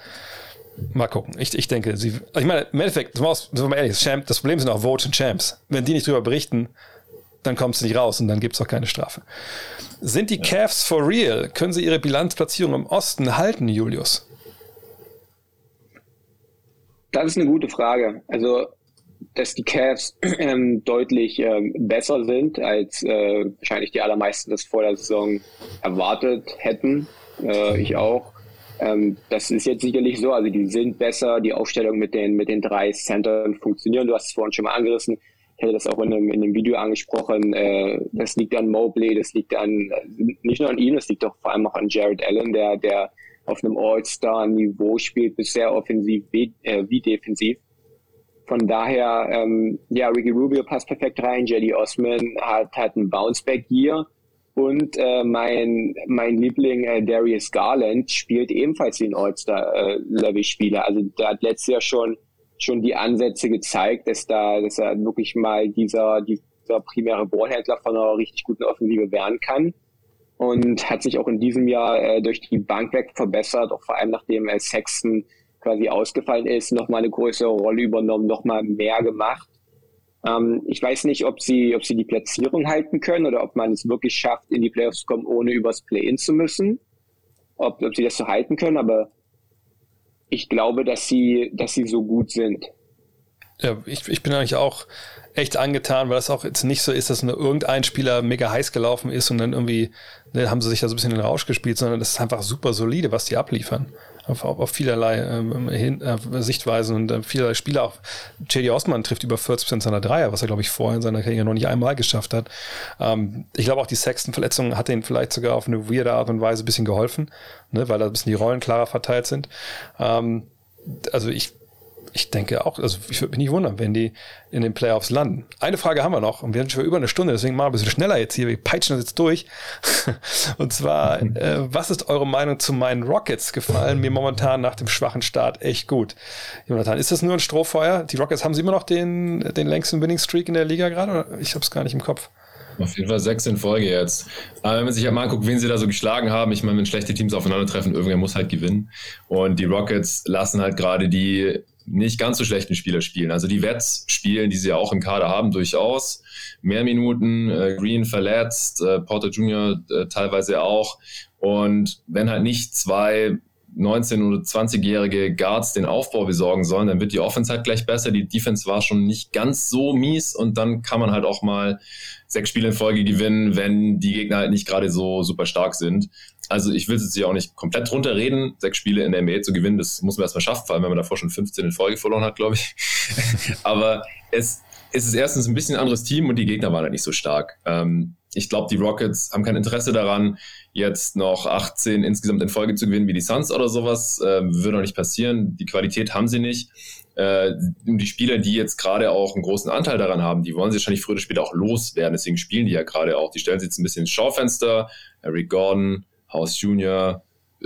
Mal gucken. Ich, ich denke, sie. Ich meine, im Endeffekt, sind wir mal ehrlich, das Problem sind auch Votes und Champs. Wenn die nicht drüber berichten, dann kommt es nicht raus und dann gibt es auch keine Strafe. Sind die Cavs for real? Können sie ihre Bilanzplatzierung im Osten halten, Julius? Das ist eine gute Frage. Also, dass die Cavs ähm, deutlich ähm, besser sind, als äh, wahrscheinlich die allermeisten das vor der Saison erwartet hätten. Äh, ich auch. Ähm, das ist jetzt sicherlich so, also die sind besser, die Aufstellung mit den, mit den drei Centern funktionieren. Du hast es vorhin schon mal angerissen. Ich hätte das auch in einem, in einem Video angesprochen. Äh, das liegt an Mobley, das liegt an, nicht nur an ihm, das liegt auch vor allem auch an Jared Allen, der, der auf einem All-Star-Niveau spielt, bisher offensiv wie, äh, wie defensiv. Von daher, ähm, ja, Ricky Rubio passt perfekt rein, Jetty Osman hat, hat einen Bounceback-Year und äh, mein, mein Liebling äh, Darius Garland spielt ebenfalls den All-Star-Level-Spieler. Also der hat letztes Jahr schon, schon die Ansätze gezeigt, dass da, dass er wirklich mal dieser, dieser primäre Ballhändler von einer richtig guten Offensive werden kann und hat sich auch in diesem Jahr äh, durch die Bank weg verbessert, auch vor allem nachdem äh, Sexton quasi ausgefallen ist, nochmal eine größere Rolle übernommen, nochmal mehr gemacht. Ähm, ich weiß nicht, ob sie, ob sie die Platzierung halten können oder ob man es wirklich schafft, in die Playoffs zu kommen, ohne übers Play-In zu müssen. Ob, ob sie das so halten können, aber ich glaube, dass sie, dass sie so gut sind. Ja, ich, ich bin eigentlich auch echt angetan, weil das auch jetzt nicht so ist, dass nur irgendein Spieler mega heiß gelaufen ist und dann irgendwie ne, haben sie sich da so ein bisschen in den Rausch gespielt, sondern das ist einfach super solide, was die abliefern. Auf, auf, auf vielerlei ähm, hin, äh, Sichtweisen und äh, vielerlei Spieler auch. J.D. Osman trifft über 40% seiner Dreier, was er, glaube ich, vorher in seiner Karriere noch nicht einmal geschafft hat. Ähm, ich glaube auch, die Sexton-Verletzung hat ihnen vielleicht sogar auf eine weirde Art und Weise ein bisschen geholfen, ne, weil da ein bisschen die Rollen klarer verteilt sind. Ähm, also ich ich denke auch, also ich würde mich nicht wundern, wenn die in den Playoffs landen. Eine Frage haben wir noch und wir sind schon über eine Stunde, deswegen mal ein bisschen schneller jetzt hier. Wir peitschen das jetzt durch. und zwar, äh, was ist eure Meinung zu meinen Rockets? Gefallen mir momentan nach dem schwachen Start echt gut. Jonathan, ist das nur ein Strohfeuer? Die Rockets haben sie immer noch den, den längsten Winning Streak in der Liga gerade? Ich habe es gar nicht im Kopf. Auf jeden Fall sechs in Folge jetzt. Aber wenn man sich halt mal anguckt, wen sie da so geschlagen haben, ich meine, wenn schlechte Teams aufeinandertreffen, irgendwer muss halt gewinnen. Und die Rockets lassen halt gerade die nicht ganz so schlechten Spieler spielen. Also die Wets spielen, die sie ja auch im Kader haben, durchaus. Mehr Minuten, äh, Green verletzt, äh, Porter Jr. Äh, teilweise auch. Und wenn halt nicht zwei 19- oder 20-jährige Guards den Aufbau besorgen sollen, dann wird die Offense halt gleich besser. Die Defense war schon nicht ganz so mies und dann kann man halt auch mal sechs Spiele in Folge gewinnen, wenn die Gegner halt nicht gerade so super stark sind. Also ich will jetzt hier auch nicht komplett drunter reden, sechs Spiele in der NBA zu gewinnen, das muss man erstmal schaffen, vor allem wenn man davor schon 15 in Folge verloren hat, glaube ich. Aber es, es ist erstens ein bisschen ein anderes Team und die Gegner waren halt nicht so stark. Ähm, ich glaube, die Rockets haben kein Interesse daran, jetzt noch 18 insgesamt in Folge zu gewinnen wie die Suns oder sowas. Äh, würde auch nicht passieren. Die Qualität haben sie nicht. Äh, die Spieler, die jetzt gerade auch einen großen Anteil daran haben, die wollen sie wahrscheinlich früher oder später auch loswerden. Deswegen spielen die ja gerade auch. Die stellen sich jetzt ein bisschen ins Schaufenster. Eric Gordon, House Jr.,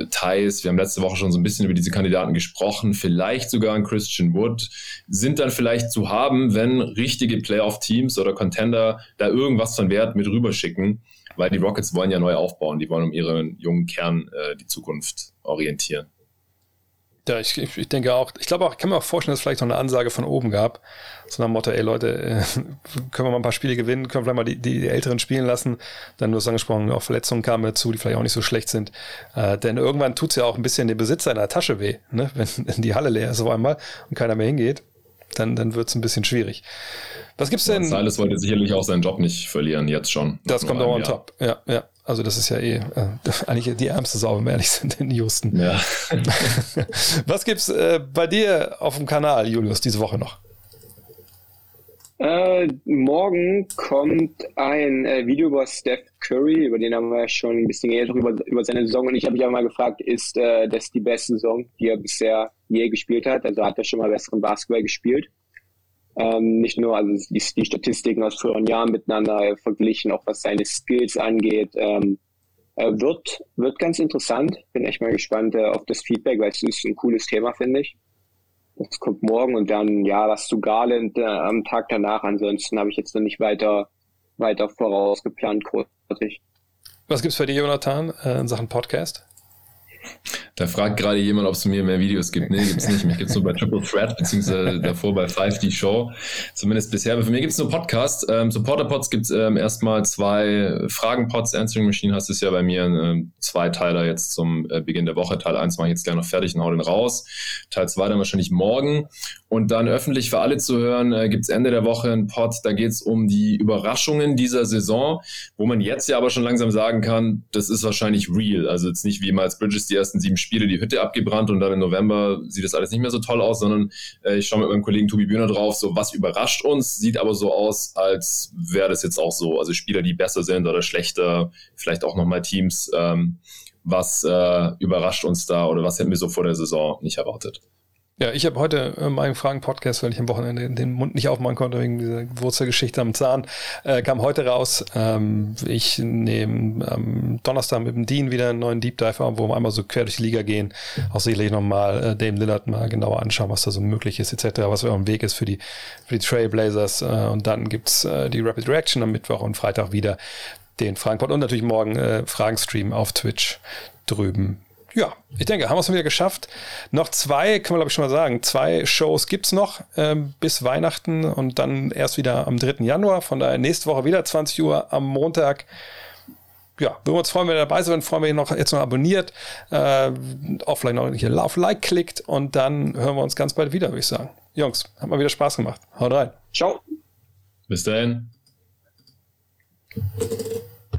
Thais, wir haben letzte Woche schon so ein bisschen über diese Kandidaten gesprochen, vielleicht sogar ein Christian Wood, sind dann vielleicht zu haben, wenn richtige Playoff-Teams oder Contender da irgendwas von Wert mit rüberschicken, weil die Rockets wollen ja neu aufbauen, die wollen um ihren jungen Kern äh, die Zukunft orientieren. Ja, ich, ich denke auch, ich glaube auch, ich kann mir auch vorstellen, dass es vielleicht noch eine Ansage von oben gab. So nach dem Motto, ey Leute, äh, können wir mal ein paar Spiele gewinnen, können wir vielleicht mal die, die, die Älteren spielen lassen. Dann, du hast angesprochen, auch Verletzungen kamen dazu, die vielleicht auch nicht so schlecht sind. Äh, denn irgendwann tut es ja auch ein bisschen dem Besitzer in der Tasche weh, ne? wenn, wenn die Halle leer ist auf einmal und keiner mehr hingeht, dann, dann wird es ein bisschen schwierig. Was gibt's denn? Ja, Silas wollte sicherlich auch seinen Job nicht verlieren, jetzt schon. Das kommt auch on top, ja, ja. Also das ist ja eh äh, eigentlich die ärmste Sau, wenn wir ehrlich sind in Houston. Ja. Was gibt's äh, bei dir auf dem Kanal, Julius, diese Woche noch? Äh, morgen kommt ein äh, Video über Steph Curry, über den haben wir schon ein bisschen eher über, über seine Saison und ich habe mich auch mal gefragt, ist äh, das die beste Saison, die er bisher je gespielt hat? Also hat er schon mal besseren Basketball gespielt? Ähm, nicht nur also die, die, Statistiken aus früheren Jahren miteinander verglichen, auch was seine Skills angeht. Ähm, äh, wird, wird ganz interessant. Bin echt mal gespannt äh, auf das Feedback, weil es ist ein cooles Thema, finde ich. Das kommt morgen und dann, ja, was zu Garland äh, am Tag danach. Ansonsten habe ich jetzt noch nicht weiter, weiter vorausgeplant, großartig. Was gibt's für dich, Jonathan, äh, in Sachen Podcast? Da fragt gerade jemand, ob es mir mehr Videos gibt. Nee, gibt es nicht. Mich gibt es nur bei Triple Threat, beziehungsweise davor bei 5D Show. Zumindest bisher. Aber für mich gibt es nur Podcast. Ähm, Supporter-Pods gibt es ähm, erstmal zwei Fragen-Pods. Answering Machine hast es ja bei mir. Ähm, zwei Teiler jetzt zum äh, Beginn der Woche. Teil 1 mache ich jetzt gleich noch fertig und hau den raus. Teil 2 dann wahrscheinlich morgen. Und dann öffentlich für alle zu hören, äh, gibt es Ende der Woche einen Pod. Da geht es um die Überraschungen dieser Saison, wo man jetzt ja aber schon langsam sagen kann, das ist wahrscheinlich real. Also jetzt nicht wie mal als Bridges die ersten sieben Spiele die Hütte abgebrannt und dann im November sieht das alles nicht mehr so toll aus, sondern äh, ich schaue mit meinem Kollegen Tobi Bühner drauf, so was überrascht uns, sieht aber so aus, als wäre das jetzt auch so. Also Spieler, die besser sind oder schlechter, vielleicht auch nochmal Teams, ähm, was äh, überrascht uns da oder was hätten wir so vor der Saison nicht erwartet? Ja, ich habe heute äh, meinen Fragen-Podcast, weil ich am Wochenende den Mund nicht aufmachen konnte wegen dieser Wurzelgeschichte am Zahn, äh, kam heute raus. Ähm, ich nehme am Donnerstag mit dem Dean wieder einen neuen Deep Dive auf, wo wir einmal so quer durch die Liga gehen. Auch sicherlich nochmal äh, Dame Lillard mal genauer anschauen, was da so möglich ist, etc., was auf dem Weg ist für die, für die Trailblazers. Äh, und dann gibt's äh, die Rapid Reaction am Mittwoch und Freitag wieder den Fragenpod und natürlich morgen äh, Fragenstream auf Twitch drüben ja, ich denke, haben wir es wieder geschafft. Noch zwei, können wir glaube ich schon mal sagen, zwei Shows gibt es noch ähm, bis Weihnachten und dann erst wieder am 3. Januar. Von daher nächste Woche wieder 20 Uhr am Montag. Ja, würden wir uns freuen, wenn ihr dabei seid, freuen wir, ihr noch jetzt noch abonniert, äh, auch vielleicht noch hier auf Like klickt und dann hören wir uns ganz bald wieder, würde ich sagen. Jungs, hat mal wieder Spaß gemacht. Haut rein. Ciao. Bis dahin.